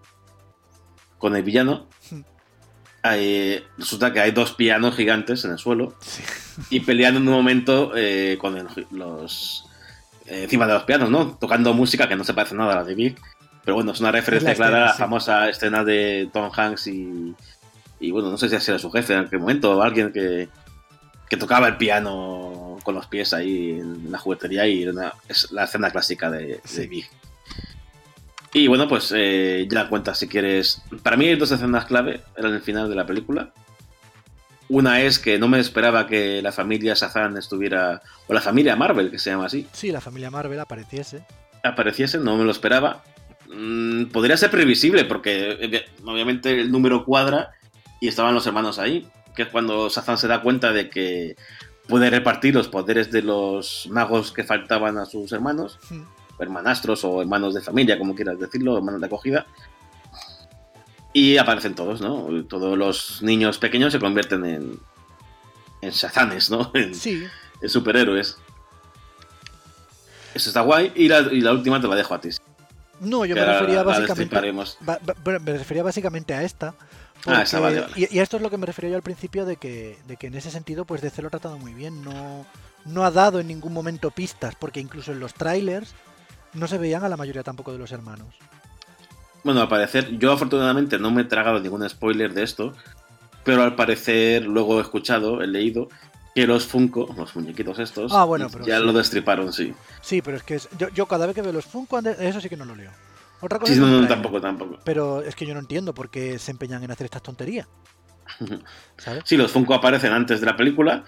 con el villano. [laughs] Hay- resulta que hay dos pianos gigantes en el suelo Sí. y peleando en un momento eh, con el- los eh, encima de los pianos, ¿no? Tocando música que no se parece nada a la de Vic. Pero bueno, es una referencia la escena, clara a la sí. famosa escena de Tom Hanks y, y bueno, no sé si era su jefe en aquel momento o alguien que, que tocaba el piano con los pies ahí en la juguetería y una- es la escena clásica de, de Sí. Vic. Y bueno, pues eh, ya la cuentas si quieres. Para mí hay dos escenas clave en el final de la película. Una es que no me esperaba que la familia Shazam estuviera, o la familia Marvel, que se llama así, Sí, la familia Marvel apareciese. apareciese, no me lo esperaba. Mm, podría ser previsible, porque eh, obviamente el número cuadra y estaban los hermanos ahí, que es cuando Shazam se da cuenta de que puede repartir los poderes de los magos que faltaban a sus hermanos hermanastros o hermanos de familia, como quieras decirlo, hermanos de acogida. Y aparecen todos, ¿no? Todos los niños pequeños se convierten en, en shazanes, ¿no? [laughs] En, Sí, en superhéroes. Eso está guay. Y la, y la última te la dejo a ti. no, yo me refería básicamente. me refería básicamente a esta. Ah, esa, vale, vale. Y, y a esto es lo que me refería yo al principio de que, de que en ese sentido, pues DC lo ha tratado muy bien. No, no ha dado en ningún momento pistas, porque incluso en los trailers no se veían a la mayoría tampoco de los hermanos. Bueno, al parecer, yo afortunadamente no me he tragado ningún spoiler de esto, pero al parecer, luego he escuchado, he leído, que los Funko, los muñequitos estos, Ah, bueno, pero ya sí. lo destriparon, sí. Sí, pero es que es- yo, yo cada vez que veo los Funko, eso sí que no lo leo. Otra cosa Sí, no, no, tampoco, tampoco. Pero es que yo no entiendo por qué se empeñan en hacer estas tonterías. [laughs] ¿Sabes? Sí, los Funko aparecen antes de la película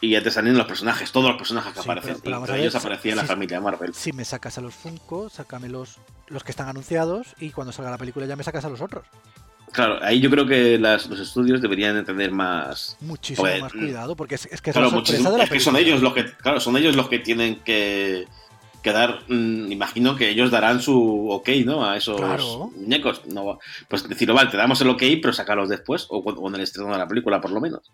y ya te salen los personajes, todos los personajes que Sí, aparecen. pero- pero y entre ellos aparecía la familia Marvel. Si me sacas a los Funko, sácame los, los que están anunciados y cuando salga la película ya me sacas a los otros. Claro, ahí yo creo que las- los estudios deberían de tener más. Muchísimo Pues, más cuidado, porque es, es que es Claro, la sorpresa muchísimo- de la es que son ellos los que, claro, son ellos los que tienen que, que dar. mm, imagino que ellos darán su ok, ¿no? A esos Claro. muñecos. No, pues decir, vale, te damos el ok, pero sacarlos después o, o en el estreno de la película, por lo menos.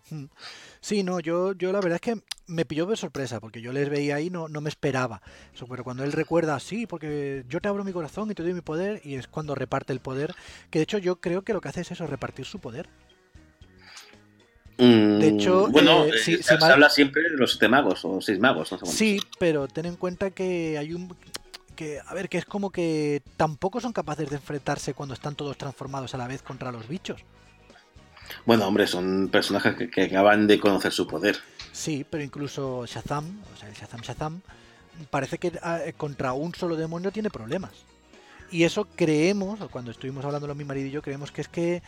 Sí, no, yo, yo la verdad es que me pilló de sorpresa, porque yo les veía ahí, no, no me esperaba. Eso, pero cuando él recuerda, sí, porque yo te abro mi corazón y te doy mi poder, y es cuando reparte el poder, que de hecho yo creo que lo que hace es eso, repartir su poder. Mm, De hecho, bueno, eh, eh, se, sí, se mal- habla siempre de los siete magos o seis magos, no sé cuántos. Sí, pero ten en cuenta que hay un... que A ver, que es como que tampoco son capaces de enfrentarse cuando están todos transformados a la vez contra los bichos. Bueno, hombre, son personajes que, que acaban de conocer su poder. Sí, pero incluso Shazam, o sea, el Shazam Shazam, parece que ah, eh, contra un solo demonio tiene problemas. Y eso creemos, cuando estuvimos hablando mi marido y yo, creemos que es que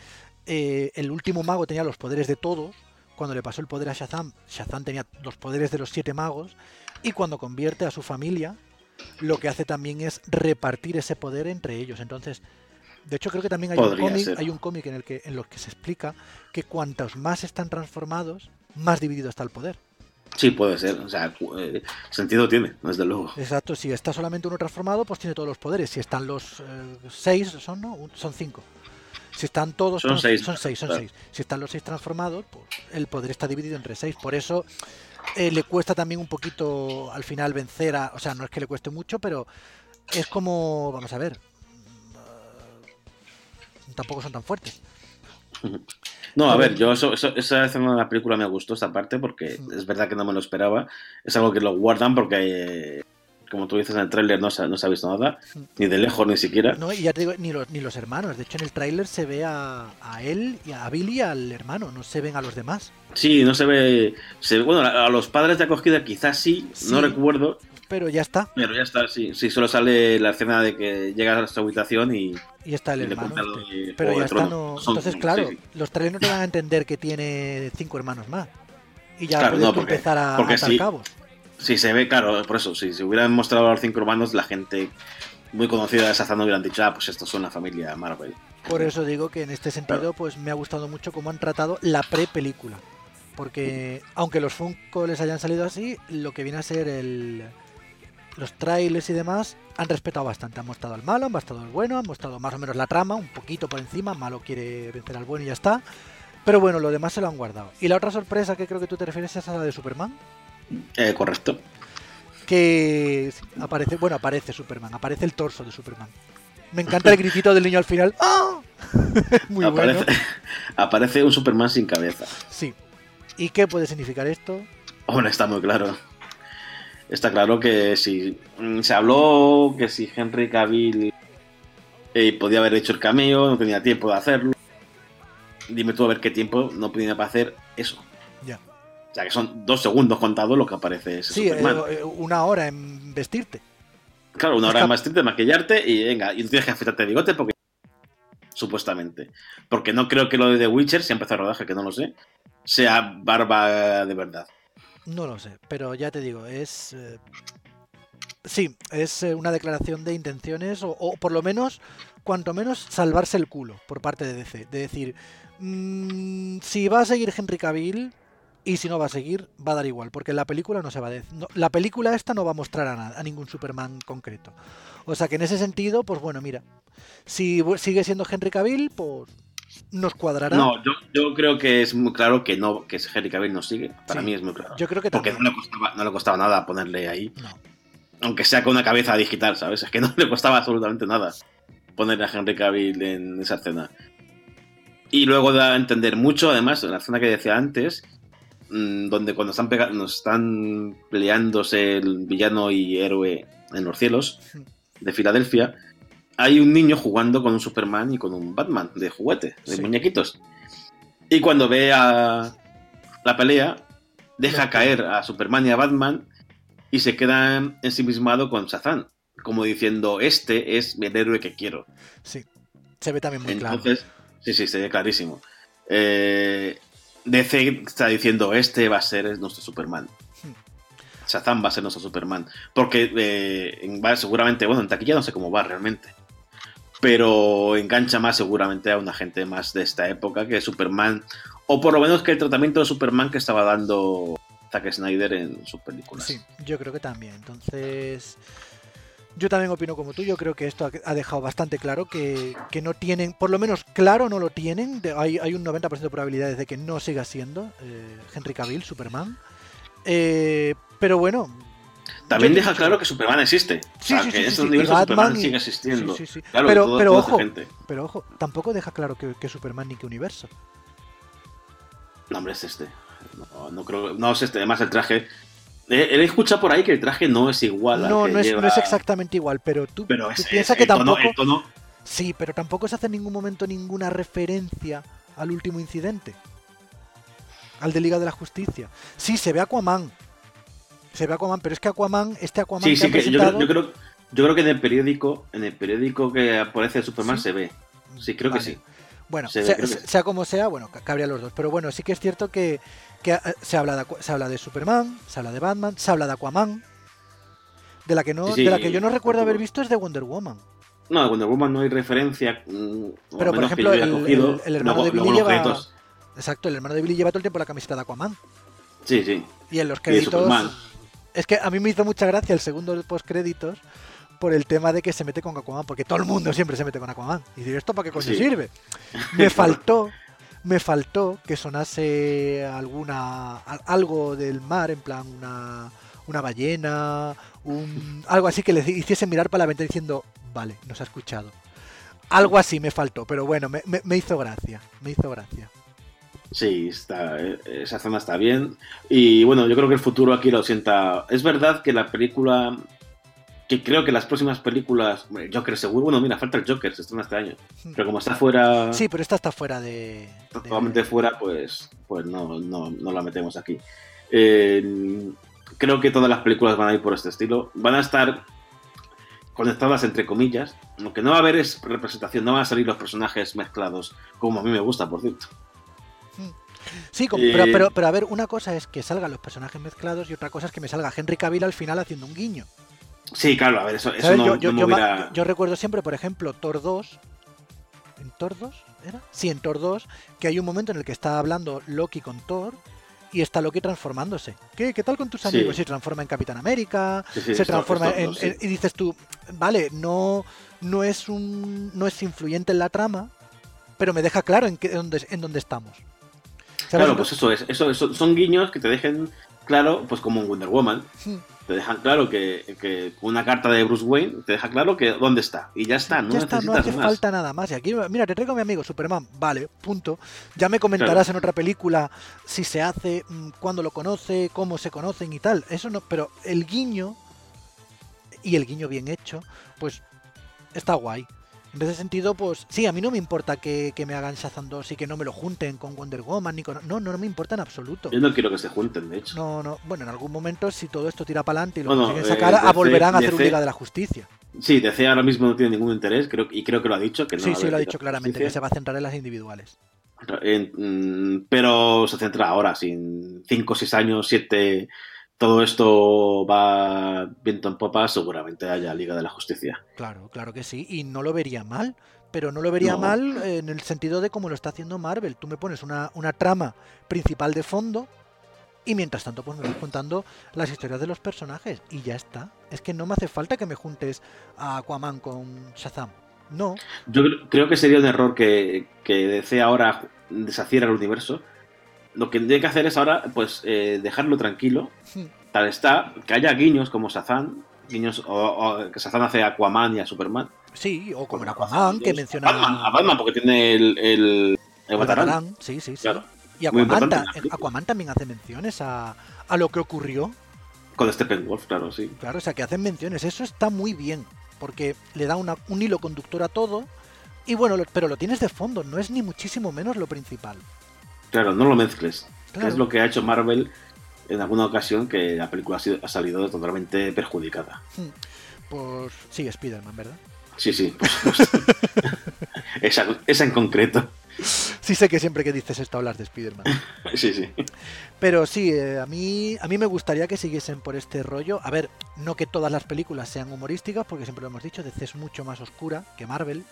eh, el último mago tenía los poderes de todos. Cuando le pasó el poder a Shazam, Shazam tenía los poderes de los siete magos. Y cuando convierte a su familia, lo que hace también es repartir ese poder entre ellos. Entonces, de hecho creo que también hay un cómic, ser. hay un cómic en el que en los que se explica que cuantos más están transformados, más dividido está el poder. Sí, puede ser. O sea, eh, sentido tiene, desde luego. Exacto, si está solamente uno transformado, pues tiene todos los poderes. Si están los eh, seis, son no, son cinco. Si están todos, Son seis, son seis, son claro. seis. Si están los seis transformados, pues el poder está dividido entre seis. Por eso eh, le cuesta también un poquito al final vencer a, o sea, no es que le cueste mucho, pero es como, vamos a ver, mm, tampoco son tan fuertes. No, a ver, yo eso, eso- esa escena de la película me gustó esta parte porque Mm. es verdad que no me lo esperaba. Es algo que lo guardan porque, como tú dices en el tráiler, no, no se ha visto nada, ni de lejos ni siquiera. No, y ya te digo, ni los, ni los hermanos. De hecho, en el tráiler se ve a, a él y a Billy y al hermano, no se ven a los demás. Sí, no se ve, se Bueno, a los padres de acogida quizás sí, no recuerdo, Pero ya está. pero ya está, sí. Sí, solo sale la escena de que llega a su habitación y, Y está el y hermano. este. de Pero ya está, no. Son- Entonces, claro, sí. los trailers no te van a entender que tiene cinco hermanos más. Y ya Claro, puedes no, tú porque- empezar a porque atar cabos. Sí, se ve, claro, por eso, si se hubieran mostrado a los cinco hermanos, la gente muy conocida de esa zona hubieran dicho, ah, pues estos son la familia Marvel. Por eso digo que en este sentido, pues me ha gustado mucho cómo han tratado la pre-película. Porque aunque los Funko les hayan salido así, lo que viene a ser el los trailers y demás han respetado bastante. Han mostrado al malo, han mostrado al bueno, han mostrado más o menos la trama, un poquito por encima. Malo quiere vencer al bueno y ya está. Pero bueno, lo demás se lo han guardado. Y la otra sorpresa que creo que tú te refieres es a la de Superman. Eh, correcto. Que aparece, bueno, aparece Superman, aparece el torso de Superman. Me encanta el gritito del niño al final. ¡Ah! [laughs] Muy aparece, bueno. [laughs] aparece un Superman sin cabeza. Sí. ¿Y qué puede significar esto? Bueno, está muy claro. Está claro que si mm, se habló que si Henry Cavill eh, podía haber hecho el cameo, no tenía tiempo de hacerlo. Dime tú a ver qué tiempo no tenía para hacer eso. Ya. O sea que son dos segundos contados lo que aparece ese Sí, Superman. eh, eh, una hora en vestirte. Claro, una hora más triste, maquillarte y venga, y no tienes que afeitarte el bigote porque. Supuestamente. Porque no creo que lo de The Witcher, si ha empezado el rodaje, que no lo sé, sea barba de verdad. No lo sé, pero ya te digo, es... eh, Sí, es una declaración de intenciones o, o por lo menos, cuanto menos, salvarse el culo por parte de DC. De decir, mm, si va a seguir Henry Cavill, Y si no va a seguir, va a dar igual, porque la película no se va a decir. la película esta no va a mostrar a, nada, a ningún Superman concreto. O sea que en ese sentido, pues bueno, mira, si sigue siendo Henry Cavill, pues nos cuadrará. No, yo, creo que es muy claro que no, que Henry Cavill no sigue. Para mí es muy claro. Yo creo que Porque no le, costaba, no le costaba nada ponerle ahí. Aunque sea con una cabeza digital, ¿sabes? Es que no [laughs] le costaba absolutamente nada ponerle a Henry Cavill en esa escena. Y luego da a entender mucho, además, en la escena que decía antes, mm, donde cuando están, nos están peleándose el villano y héroe en los cielos de Filadelfia, hay un niño jugando con un Superman y con un Batman de juguete, de muñequitos. Y cuando ve a la pelea, deja caer a Superman y a Batman y se queda ensimismado con Shazam, como diciendo, este es mi héroe que quiero. Sí, se ve también muy Entonces, Sí, sí, se ve clarísimo. Eh, DC está diciendo, este va a ser nuestro Superman. Shazam va a ser nuestro Superman. Porque eh, seguramente, bueno, en taquilla no sé cómo va realmente pero engancha más seguramente a una gente más de esta época que Superman, o por lo menos que el tratamiento de Superman que estaba dando Zack Snyder en sus películas. Sí, yo creo que también. Entonces, yo también opino como tú, yo creo que esto ha dejado bastante claro que, no tienen, por lo menos claro no lo tienen, hay, hay, un 90% de probabilidades de que no siga siendo eh, Henry Cavill, Superman. Eh, pero bueno, también deja claro que Superman existe. Sí, o sea, que sí, universo Superman sigue existiendo. pero, pero ojo, pero ojo, tampoco deja claro que, Superman ni que universo. No, hombre, es este. No, creo, no es este. Además, el traje. Él escucha por ahí que el traje no es igual. No, no, es, no es exactamente igual, pero tú, pero piensas que tampoco. Sí, pero tampoco se hace en ningún momento ninguna referencia al último incidente. Al de Liga de la Justicia. Sí, se ve Aquaman, se ve Aquaman, pero es que Aquaman, este Aquaman sí, sí, que yo, creo, yo, creo, yo, creo, que en el periódico, en el periódico que aparece Superman se ve. Sí, creo que sí. Bueno, sea, como sea, bueno, cabría los dos. Pero bueno, sí que es cierto que, eh, se, habla de, se habla de Superman, se habla de Batman, se habla de Aquaman. De la que no, de la que yo no recuerdo haber visto es de Wonder Woman. No, de Wonder Woman no hay referencia. Mm, pero por ejemplo, el, hermano de Billy lleva. Exacto, el hermano de Billy lleva todo el tiempo la camiseta de Aquaman. Sí, sí. Y en los créditos. Es que a mí me hizo mucha gracia el segundo de postcréditos por el tema de que se mete con Aquaman, porque todo el mundo siempre se mete con Aquaman. Y digo, ¿esto para qué coño sirve? [laughs] Me faltó, me faltó que sonase alguna algo del mar, en plan una, una ballena, un, algo así que le hiciese mirar para la ventana diciendo, vale, nos ha escuchado. Algo así me faltó, pero bueno, me hizo gracia, me hizo gracia. Sí, está, eh, esa zona está bien. Y bueno, yo creo que el futuro aquí lo sienta. Es verdad que la película. Que creo que las próximas películas. Joker seguro. Bueno, mira, falta el Joker, se estrena este año. Hmm. Pero como está fuera. Sí, pero esta está fuera de. Totalmente fuera, pues, pues no, no, no la metemos aquí. Eh, creo que todas las películas van a ir por este estilo. Van a estar conectadas entre comillas. Lo que no va a haber es representación, no van a salir los personajes mezclados, como a mí me gusta, por cierto. Sí, pero, pero, a ver, una cosa es que salgan los personajes mezclados y otra cosa es que me salga Henry Cavill al final haciendo un guiño. Sí, claro, a ver, eso, no, yo, yo, recuerdo siempre, por ejemplo, Thor 2. ¿En Thor 2? ¿Era? Sí, en Thor 2, que hay un momento en el que está hablando Loki con Thor y está Loki transformándose. ¿Qué, qué tal con tus amigos? Se transforma en Capitán América, se transforma en, Y dices tú, vale, no, no, es un, no es influyente en la trama, pero me deja claro en, qué, dónde, en dónde estamos. Claro, pues eso es, eso, son guiños que te dejen claro, pues como en Wonder Woman, te dejan claro que, que, una carta de Bruce Wayne te deja claro que dónde está y ya está, no ya está, no hace falta nada más. Y aquí, mira, te traigo a mi amigo Superman, vale, punto. Ya me comentarás en otra película si se hace, mm, cuándo lo conoce, cómo se conocen y tal. Eso no, pero el guiño y el guiño bien hecho, pues está guay. En ese sentido, pues sí, a mí no me importa que, me hagan Shazam 2 y que no me lo junten con Wonder Woman ni con... No, no, no me importa en absoluto. Yo no quiero que se junten, de hecho. No, no. Bueno, en algún momento, si todo esto tira para adelante y lo consiguen sacar, eh, volverán a hacer un Liga de la Justicia. Sí, DC ahora mismo no tiene ningún interés creo, y creo que lo ha dicho. Que no sí, sí, lo ha dicho claramente, que se va a centrar en las individuales. Mm, pero se centra ahora, sin 5, 6 años, 7 todo esto va viento en popa, seguramente haya Liga de la Justicia. Claro, claro que sí, y no lo vería mal, pero no lo vería mal en el sentido de cómo lo está haciendo Marvel. Tú me pones una, trama principal de fondo Y mientras tanto, pues me vas contando las historias de los personajes y ya está. Es que no me hace falta que me juntes a Aquaman con Shazam. No. Yo creo que sería un error que, que DC ahora deshaciera el universo. Lo que tiene que hacer es ahora, pues, eh, dejarlo tranquilo. Hmm. Tal está, que haya guiños como Shazam, guiños, o, o que Shazam hace a Aquaman y a Superman. Sí, o como en Aquaman, que menciona Batman, a Batman, porque tiene el, el, el Batarán. Batarán, Sí, sí, sí. Claro. Y Aquaman, ta-. Aquaman también hace menciones a, a lo que ocurrió. Con Steppenwolf, claro, sí. Claro, o sea, que hacen menciones. Eso está muy bien, porque le da una- un hilo conductor a todo. Y bueno, lo- pero lo tienes de fondo, no es ni muchísimo menos lo principal. Claro, no lo mezcles. Que es lo que ha hecho Marvel en alguna ocasión que la película ha, sido- ha salido totalmente perjudicada. Pues sí, Spider-Man, ¿verdad? Sí, sí, por [laughs] esa, esa en concreto. Sí sé que siempre que dices esto hablas de Spider-Man. [laughs] Sí, sí. Pero sí, eh, a, mí, a mí me gustaría que siguiesen por este rollo. A ver, no que todas las películas sean humorísticas, porque siempre lo hemos dicho, DC es mucho más oscura que Marvel.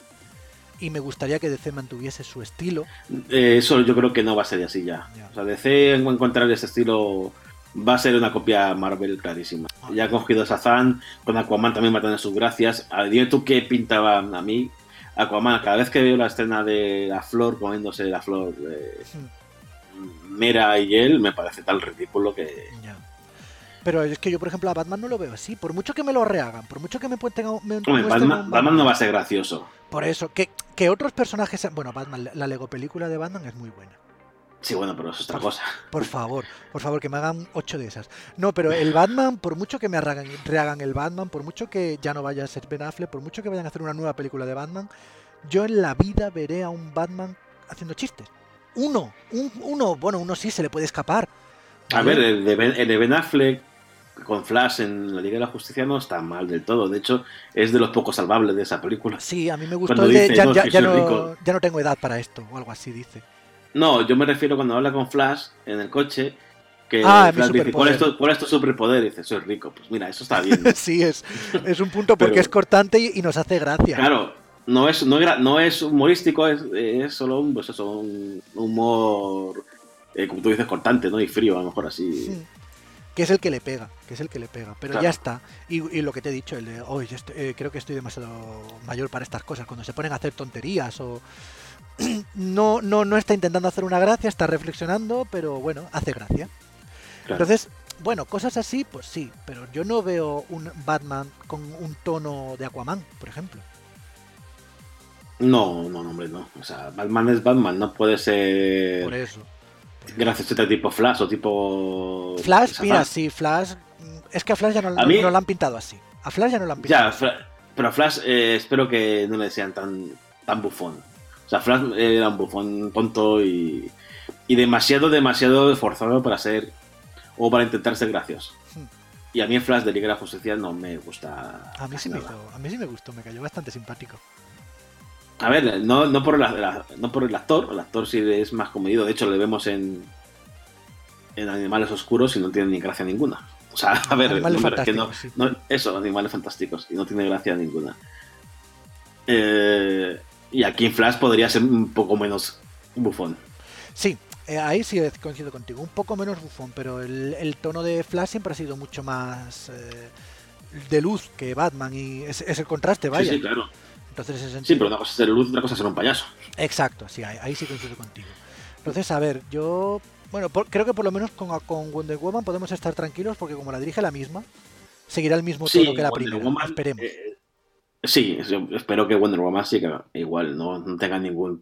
Y me gustaría que DC mantuviese su estilo. Eh, eso yo creo que no va a ser así ya. Ya. O sea, DC en encontrar ese estilo va a ser una copia Marvel clarísima. Ah. Ya ha cogido a Shazam, con Aquaman también va a tener sus gracias. A- Dime tú qué pintaba a mí. Aquaman, cada vez que veo la escena de la flor comiéndose la flor eh, Mera y él, me parece tan ridículo que... Ya. Pero es que yo, por ejemplo, a Batman no lo veo así. Por mucho que me lo rehagan, por mucho que me puenten me Hombre, Batman, Batman no va a ser gracioso. Por eso, que, que otros personajes. Bueno, Batman, la Lego película de Batman es muy buena. Sí, bueno, pero eso es otra cosa. Por favor, por favor, que me hagan ocho de esas. No, pero el Batman, por mucho que me rehagan, rehagan el Batman, por mucho que ya no vaya a ser Ben Affleck, por mucho que vayan a hacer una nueva película de Batman, yo en la vida veré a un Batman haciendo chistes. Uno, un- uno, bueno, uno sí se le puede escapar. A ver, el de, ben, el de Ben Affleck con Flash en la Liga de la Justicia no está mal del todo. De hecho, es de los pocos salvables de esa película. Sí, a mí me gustó de dice, ya, "No, ya- no, rico". ya no tengo edad para esto, o algo así dice. No, yo me refiero cuando habla con Flash en el coche, que Ah, Flash dice, ¿cuál es, tu, cuál es tu superpoder? Y dice, soy rico. Pues mira, eso está bien. ¿no? [laughs] sí, es, es un punto porque Pero- es cortante y, y nos hace gracia. claro, no es, no, es gra- no es humorístico, es, es solo un, pues eso, un humor, eh, como tú dices, cortante, ¿no? Y frío, a lo mejor así. Mm. Que es el que le pega, que es el que le pega. Pero Claro. ya está. Y, y lo que te he dicho, el de, hoy creo que estoy demasiado mayor para estas cosas. Cuando se ponen a hacer tonterías o... [clears throat] No, no, no está intentando hacer una gracia, está reflexionando, pero bueno, hace gracia. Claro. Entonces, bueno, cosas así, pues sí, pero yo no veo un Batman con un tono de Aquaman, por ejemplo. No, no, no, hombre, no. O sea, Batman es Batman, no puede ser Por eso. Gracias a este tipo Flash o tipo... Flash, Shazam. mira, sí, Flash. Es que a Flash ya no, A mí- no lo han pintado así. A Flash ya no lo han pintado. Ya, pero Flash eh, espero que no le sean tan, tan bufón. O sea, Flash era un bufón tonto y, y demasiado, demasiado esforzado para ser o para intentar ser gracioso. Hmm. Y a mí el Flash de Liga de la Justicia no me gusta. A mí sí me hizo, a mí sí me gustó, me cayó bastante simpático. A ver, no, no, por el, la- no por el actor, el actor sí es más comedido. De hecho, le vemos en, en Animales Oscuros y no tiene ni gracia ninguna. O sea, a ver, Animales es que no, no- eso, Animales Fantásticos, y no tiene gracia ninguna. Eh, y aquí en Flash podría ser un poco menos bufón. Sí, eh, ahí sí coincido contigo. Un poco menos bufón, pero el, el tono de Flash siempre ha sido mucho más eh, de luz que Batman y es, es el contraste, vaya. Sí, sí, claro. Entonces, ese Sí, sentido- pero una cosa es ser luz, otra cosa es ser un payaso. Exacto, sí, ahí, ahí sí coincido contigo. Entonces, a ver, yo. Bueno, por- creo que por lo menos con, con Wonder Woman podemos estar tranquilos porque, como la dirige la misma, seguirá el mismo tono que la Wonder primera. Woman, Esperemos. eh, sí, espero que Wonder Woman sí que igual no, no tenga ningún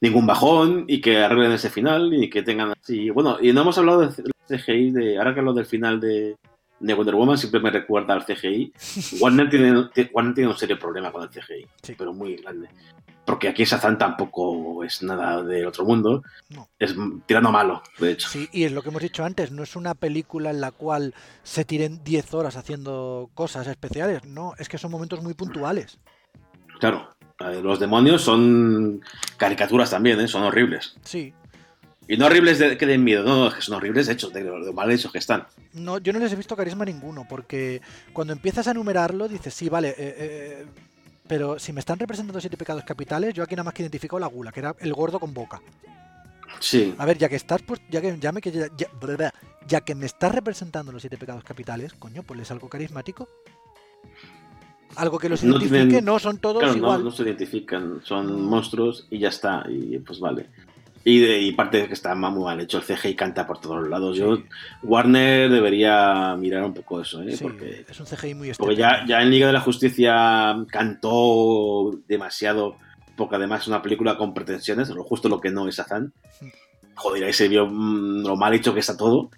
ningún bajón y que arreglen ese final y que tengan sí, bueno, y no hemos hablado del CGI de ahora que hablo del final de, de Wonder Woman siempre me recuerda al CGI. [laughs] Warner tiene, Warner tiene un serio problema con el CGI, Sí. pero muy grande. Porque aquí Shazam tampoco es nada del otro mundo. No. Es tirando malo, de hecho. Sí, y es lo que hemos dicho antes, no es una película en la cual se tiren 10 horas haciendo cosas especiales, no, es que son momentos muy puntuales. Claro, eh, los demonios son caricaturas también, ¿eh? son horribles. Sí, Y no horribles de que den miedo, no, no, es que son horribles hechos, de lo mal hechos que están. no, yo no les he visto carisma ninguno, porque cuando empiezas a enumerarlo dices, sí, vale, eh, eh, pero si me están representando siete pecados capitales, yo aquí nada más que identifico la gula, que era el gordo con boca. Sí. A ver, ya que estás, pues, ya que ya me ya, ya- ya que me estás representando los siete pecados capitales, coño, ponles algo carismático. Algo que los No identifique, tienen- no son todos Claro, no, igual. no se identifican, son monstruos y ya está, y pues vale. Y, de, y parte de que está muy mal hecho, el CGI canta por todos lados. Yo. Warner debería mirar un poco eso, ¿eh? Sí, porque, es un CGI muy porque ya, ya en Liga de la Justicia cantó demasiado, porque además es una película con pretensiones, lo justo lo que no es Shazam. [laughs] Joder, ahí se vio mm, lo mal hecho que está todo.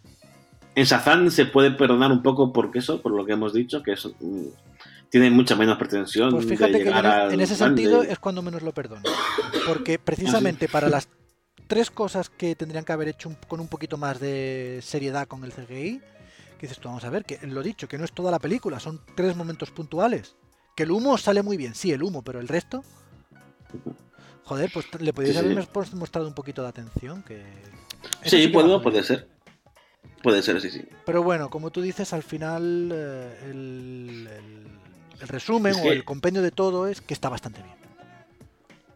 En Shazam se puede perdonar un poco porque eso, por lo que hemos dicho, que es, mm, tiene mucha menos pretensión. Pues de fíjate que en, ese sentido de- es cuando menos lo perdono. Porque precisamente para las tres cosas que tendrían que haber hecho un- con un poquito más de seriedad con el CGI, que dices tú, vamos a ver, que lo dicho, que no es toda la película, son tres momentos puntuales. Que el humo sale muy bien, sí, el humo, pero el resto... Joder, pues le Sí, sí. haber mos- mostrado un poquito de atención, que... eso Sí, que puedo, puede ser. Puede ser, sí, sí. Pero bueno, como tú dices, al final eh, el, el- el resumen Es o el compendio de todo es que está bastante bien.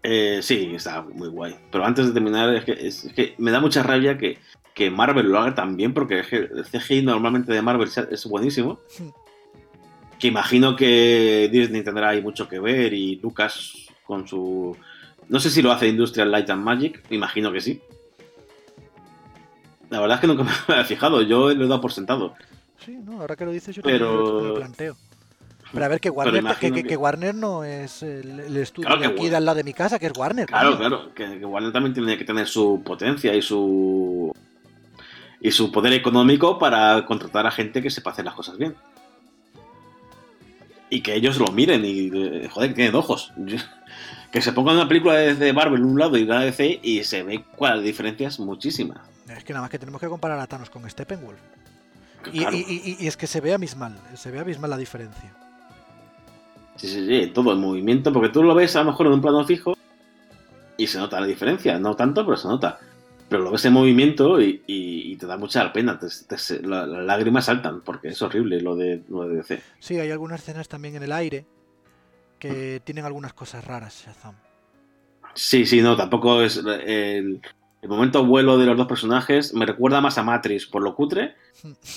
Eh, sí, está muy guay. Pero antes de terminar, es que, es que me da mucha rabia que, que Marvel lo haga tan bien, porque es que el CGI normalmente de Marvel es buenísimo. Que imagino que Disney tendrá ahí mucho que ver y Lucas con su... No sé si lo hace Industrial Light and Magic, imagino que sí. La verdad es que nunca [laughs] me había fijado, yo lo he dado por sentado. Sí, no, ahora que lo dices yo Pero- también lo planteo. Pero a ver, que Warner, que, imagino que- que- que Warner no es el, el estudio Claro que aquí Warner- de al lado de mi casa, que es Warner. Claro, claro, que, Warner también tiene que tener su potencia y su y su poder económico para contratar a gente que sepa hacer las cosas bien. Y que ellos lo miren y, eh, joder, que tienen ojos. Que se pongan una película de, Marvel en un lado y una de DC y se ve cuál diferencias muchísimas. Es que nada más que tenemos que comparar a Thanos con Steppenwolf. Y- y- y es que se ve abismal, se ve abismal la diferencia. Sí, sí, sí, todo el movimiento, porque tú lo ves a lo mejor en un plano fijo y se nota la diferencia. No tanto, pero se nota. Pero lo ves en movimiento y, y- y te da mucha pena. te- te- la- las lágrimas saltan, porque es horrible lo de, lo de DC. Sí, hay algunas escenas también en el aire que tienen algunas cosas raras, Shazam. Sí, sí, no, tampoco es. El, el momento vuelo de los dos personajes me recuerda más a Matrix por lo cutre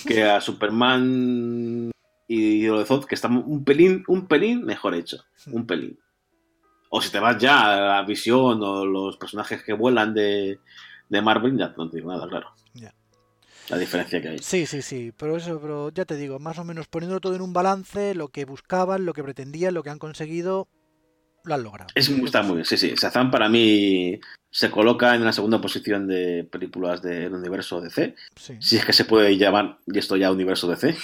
que a Superman y lo de Zod, que está un pelín, un pelín mejor hecho. Un pelín. O si te vas ya a la visión o los personajes que vuelan de, de Marvel, ya no te digo nada, claro. La diferencia que hay. Sí, sí, sí, pero eso, pero ya te digo, más o menos poniéndolo todo en un balance, lo que buscaban, lo que pretendían, lo que han conseguido, lo han logrado. Es, está muy bien, sí, sí. Shazam para mí se coloca en la segunda posición de películas del universo DC. Sí. Si es que se puede llamar, y esto ya universo DC.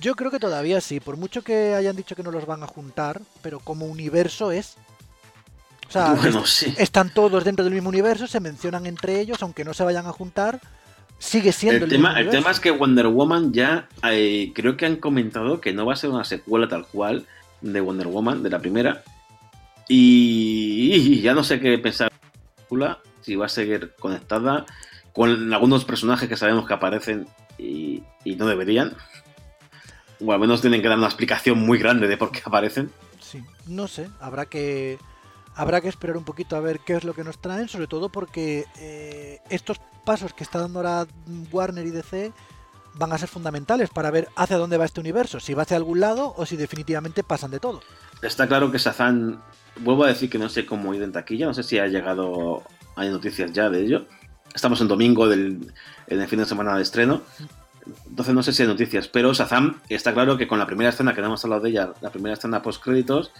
Yo creo que todavía sí, por mucho que hayan dicho que no los van a juntar, pero como universo es. O sea, bueno, sí. están todos dentro del mismo universo, se mencionan entre ellos, aunque no se vayan a juntar, sigue siendo El el, tema, mismo el universo. tema es que Wonder Woman ya eh, creo que han comentado que no va a ser una secuela tal cual de Wonder Woman, de la primera. Y, ya no sé qué pensar si va a seguir conectada con algunos personajes que sabemos que aparecen y, y no deberían. O al menos tienen que dar una explicación muy grande de por qué aparecen. Sí, no sé, habrá que habrá que esperar un poquito a ver qué es lo que nos traen, sobre todo porque eh, estos pasos que está dando ahora Warner y DC van a ser fundamentales para ver hacia dónde va este universo, si va hacia algún lado o si definitivamente pasan de todo. Está claro que Shazam, vuelvo a decir que no sé cómo ir en taquilla, no sé si ha llegado, hay noticias ya de ello. Estamos en domingo del en el fin de semana de estreno, entonces no sé si hay noticias, pero Shazam está claro que con la primera escena, que no hemos hablado de ella, la primera escena post créditos,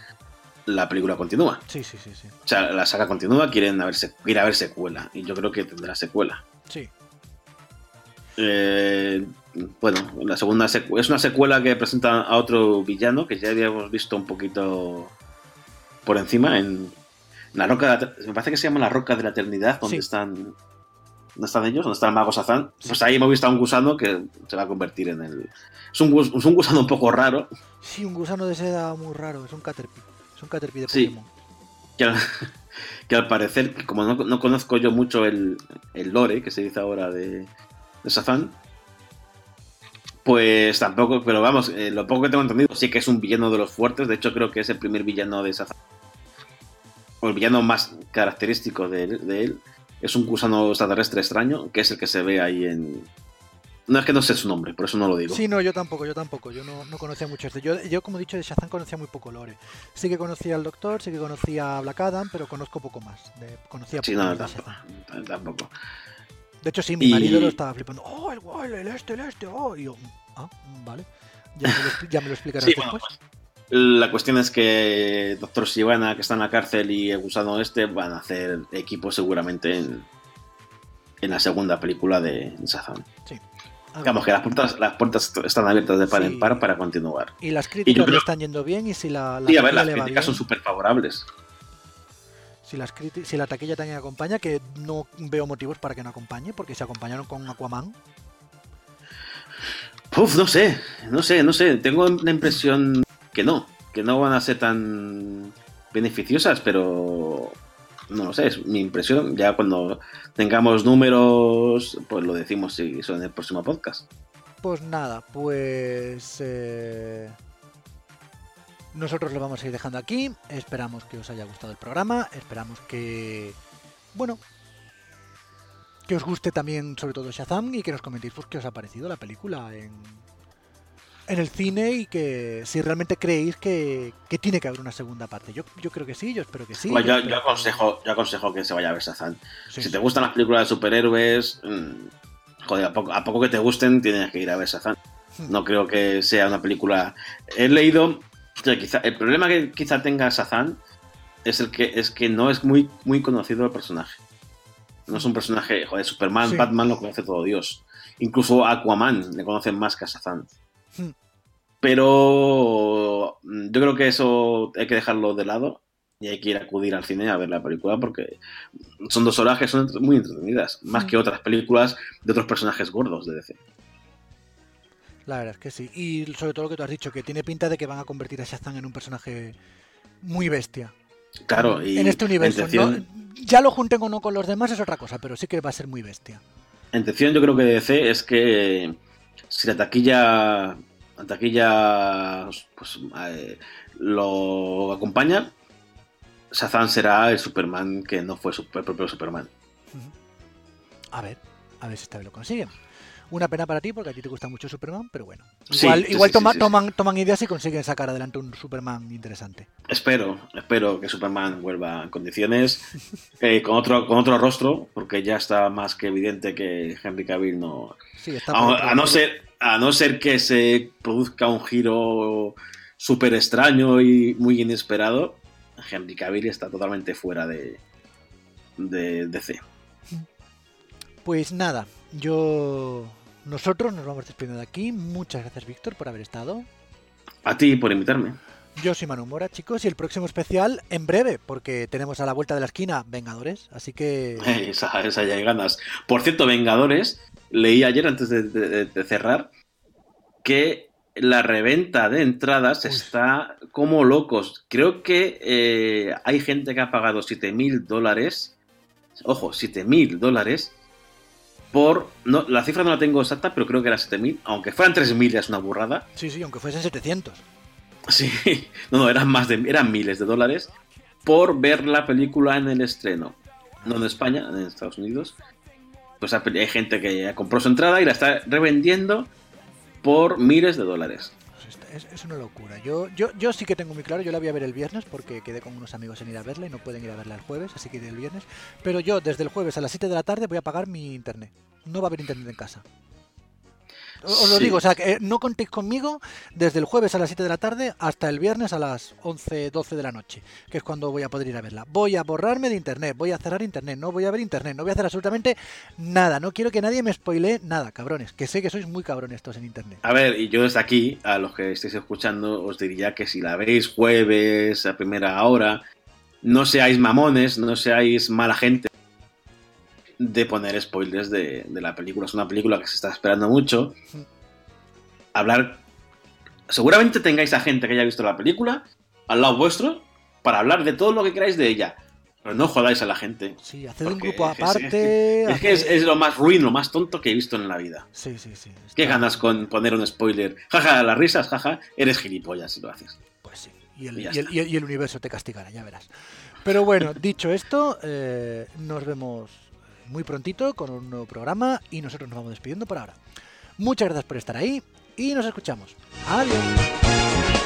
la película continúa. Sí, sí, sí, sí. O sea, la saga continúa, quieren haber, sec- quiere haber secuela, y yo creo que tendrá secuela. Sí. Eh, bueno, la segunda es una secuela que presenta a otro villano que ya habíamos visto un poquito por encima en la roca. de me parece que se llama la roca de la eternidad, donde Sí. están. ¿Dónde están ellos? ¿Dónde está el mago Sazán? Sí. Pues ahí hemos visto a un gusano que se va a convertir en el. Es un, es un gusano un poco raro. Sí, un gusano de seda muy raro, es un Caterpie. Es un Caterpie de Sí. Pokémon. Que al, [laughs] que al parecer, como no, no conozco yo mucho el, el lore que se dice ahora de, de Sazán, pues tampoco, pero vamos, eh, lo poco que tengo entendido, sí que es un villano de los fuertes, de hecho creo que es el primer villano de Sazán, o el villano más característico de, él- de él, es un gusano extraterrestre extraño, que es el que se ve ahí en... No es que no sé su nombre, por eso no lo digo. Sí, no, yo tampoco, yo tampoco. Yo no, no conocía mucho este. Yo, yo, como he dicho, de Shazam conocía muy poco lore. Sí que conocía al Doctor, sí que conocía a Black Adam, pero conozco poco más. De, conocía Sí, poco no, más tampoco. De hecho, sí, mi Y- marido lo estaba flipando. ¡Oh, el guay, el este, el este! ¡Oh! Y yo, ah, vale. Ya me lo, expli- ya me lo explicarás Sí, bueno, después. La cuestión es que Doctor Sivana, que está en la cárcel, y el gusano este van a hacer equipo seguramente en, en la segunda película de Shazam. Ver. Digamos que las puertas, las puertas están abiertas de par Sí. en par para continuar. Y las críticas creo- le están yendo bien y si la, la Y a ver, las críticas son súper favorables. Si, las criti- si la taquilla también acompaña, que no veo motivos para que no acompañe, porque se acompañaron con Aquaman. Uf, no sé, no sé, no sé. Tengo la impresión que no, que no van a ser tan beneficiosas, pero no lo sé, es mi impresión. Ya cuando tengamos números, pues lo decimos si son en el próximo podcast. Pues nada, pues eh, nosotros lo vamos a ir dejando aquí. Esperamos que os haya gustado el programa. Esperamos que, bueno, que os guste también sobre todo Shazam y que nos comentéis pues, qué os ha parecido la película en, en el cine y que si realmente creéis que, que tiene que haber una segunda parte. Yo, yo creo que sí, yo espero que sí. Bueno, yo, yo aconsejo, yo aconsejo que se vaya a ver Shazam. Sí, Si sí. te gustan las películas de superhéroes, mm, joder, a poco, a poco que te gusten, tienes que ir a ver Shazam. Hmm. No creo que sea una película. He leído quizá el problema que quizá tenga Shazam es el que es que no es muy muy conocido el personaje. No es un personaje, joder, Superman, Sí. Batman lo conoce todo Dios. Incluso Aquaman le conocen más que a Shazam. Hmm. Pero mm, yo creo que eso hay que dejarlo de lado y hay que ir a acudir al cine a ver la película porque son dos horas que son muy entretenidas, más Mm. que otras películas de otros personajes gordos de DC. La verdad es que sí. Y sobre todo lo que tú has dicho, que tiene pinta de que van a convertir a Shazam en un personaje muy bestia. Claro, y en este universo. la intención, ¿no? Ya lo junten o no con los demás es otra cosa, pero sí que va a ser muy bestia. la intención yo creo que de DC es que si la taquilla, la taquilla pues, eh, lo acompaña, Shazam será el Superman que no fue su- el propio Superman. A ver, a ver si esta vez lo consiguen. Una pena para ti porque a ti te gusta mucho Superman, pero bueno. Igual, sí, igual sí, toma- sí, sí. Toman, toman ideas y consiguen sacar adelante un Superman interesante. Espero, espero que Superman vuelva en condiciones, [laughs] eh, con, otro, con otro rostro, porque ya está más que evidente que Henry Cavill no... Está a no, ser, a no ser que se produzca un giro súper extraño y muy inesperado, Henry Cavill está totalmente fuera de, de DC. Pues nada, yo. Nosotros nos vamos despidiendo de aquí. Muchas gracias, Víctor, por haber estado. A ti por invitarme. Yo soy Manu Mora, chicos, y el próximo especial en breve, porque tenemos a la vuelta de la esquina Vengadores, así que. Esa, esa ya hay ganas. Por cierto, Vengadores, leí ayer antes de, de- de cerrar que la reventa de entradas está como locos. Creo que eh, hay gente que ha pagado 7 mil dólares. Ojo, 7 mil dólares. Por. No, la cifra no la tengo exacta, pero creo que era 7 mil. Aunque fueran 3 mil, ya es una burrada. Sí, sí, aunque fuesen 700. Sí, [laughs] no, no, eran más de. Eran miles de dólares. Por ver la película en el estreno. No en España, en Estados Unidos. Pues hay hay gente que ya compró su entrada y la está revendiendo por miles de dólares. Es, es una locura. Yo, yo, yo sí que tengo muy claro, yo la voy a ver el viernes porque quedé con unos amigos en ir a verla y no pueden ir a verla el jueves, así que iré el viernes. Pero yo desde el jueves a las 7 de la tarde voy a pagar mi internet. No va a haber internet en casa. Os lo Sí. digo, o sea, que eh, no contéis conmigo desde el jueves a las 7 de la tarde hasta el viernes a las 11, 12 de la noche, que es cuando voy a poder ir a verla. Voy a borrarme de internet, voy a cerrar internet, no voy a ver internet, no voy a hacer absolutamente nada. No quiero que nadie me spoilee nada, cabrones, que sé que sois muy cabrones estos en internet. A ver, y yo desde aquí, a los que estéis escuchando, os diría que si la veis jueves a primera hora, no seáis mamones, no seáis mala gente de poner spoilers de, de la película. Es una película que se está esperando mucho. Hablar. Seguramente tengáis a gente que haya visto la película al lado vuestro para hablar de todo lo que queráis de ella. Pero no jodáis a la gente. Sí, haced un grupo aparte. Es que es, lo más ruin, lo más tonto que he visto en la vida. Sí, sí, sí. ¿Qué ganas con poner un spoiler? Jaja, las risas, jaja, eres gilipollas si lo haces. Pues sí. Y el, y el- y el universo te castigará, ya verás. Pero bueno, dicho esto, eh, nos vemos muy prontito con un nuevo programa y nosotros nos vamos despidiendo por ahora. Muchas gracias por estar ahí y nos escuchamos. Adiós.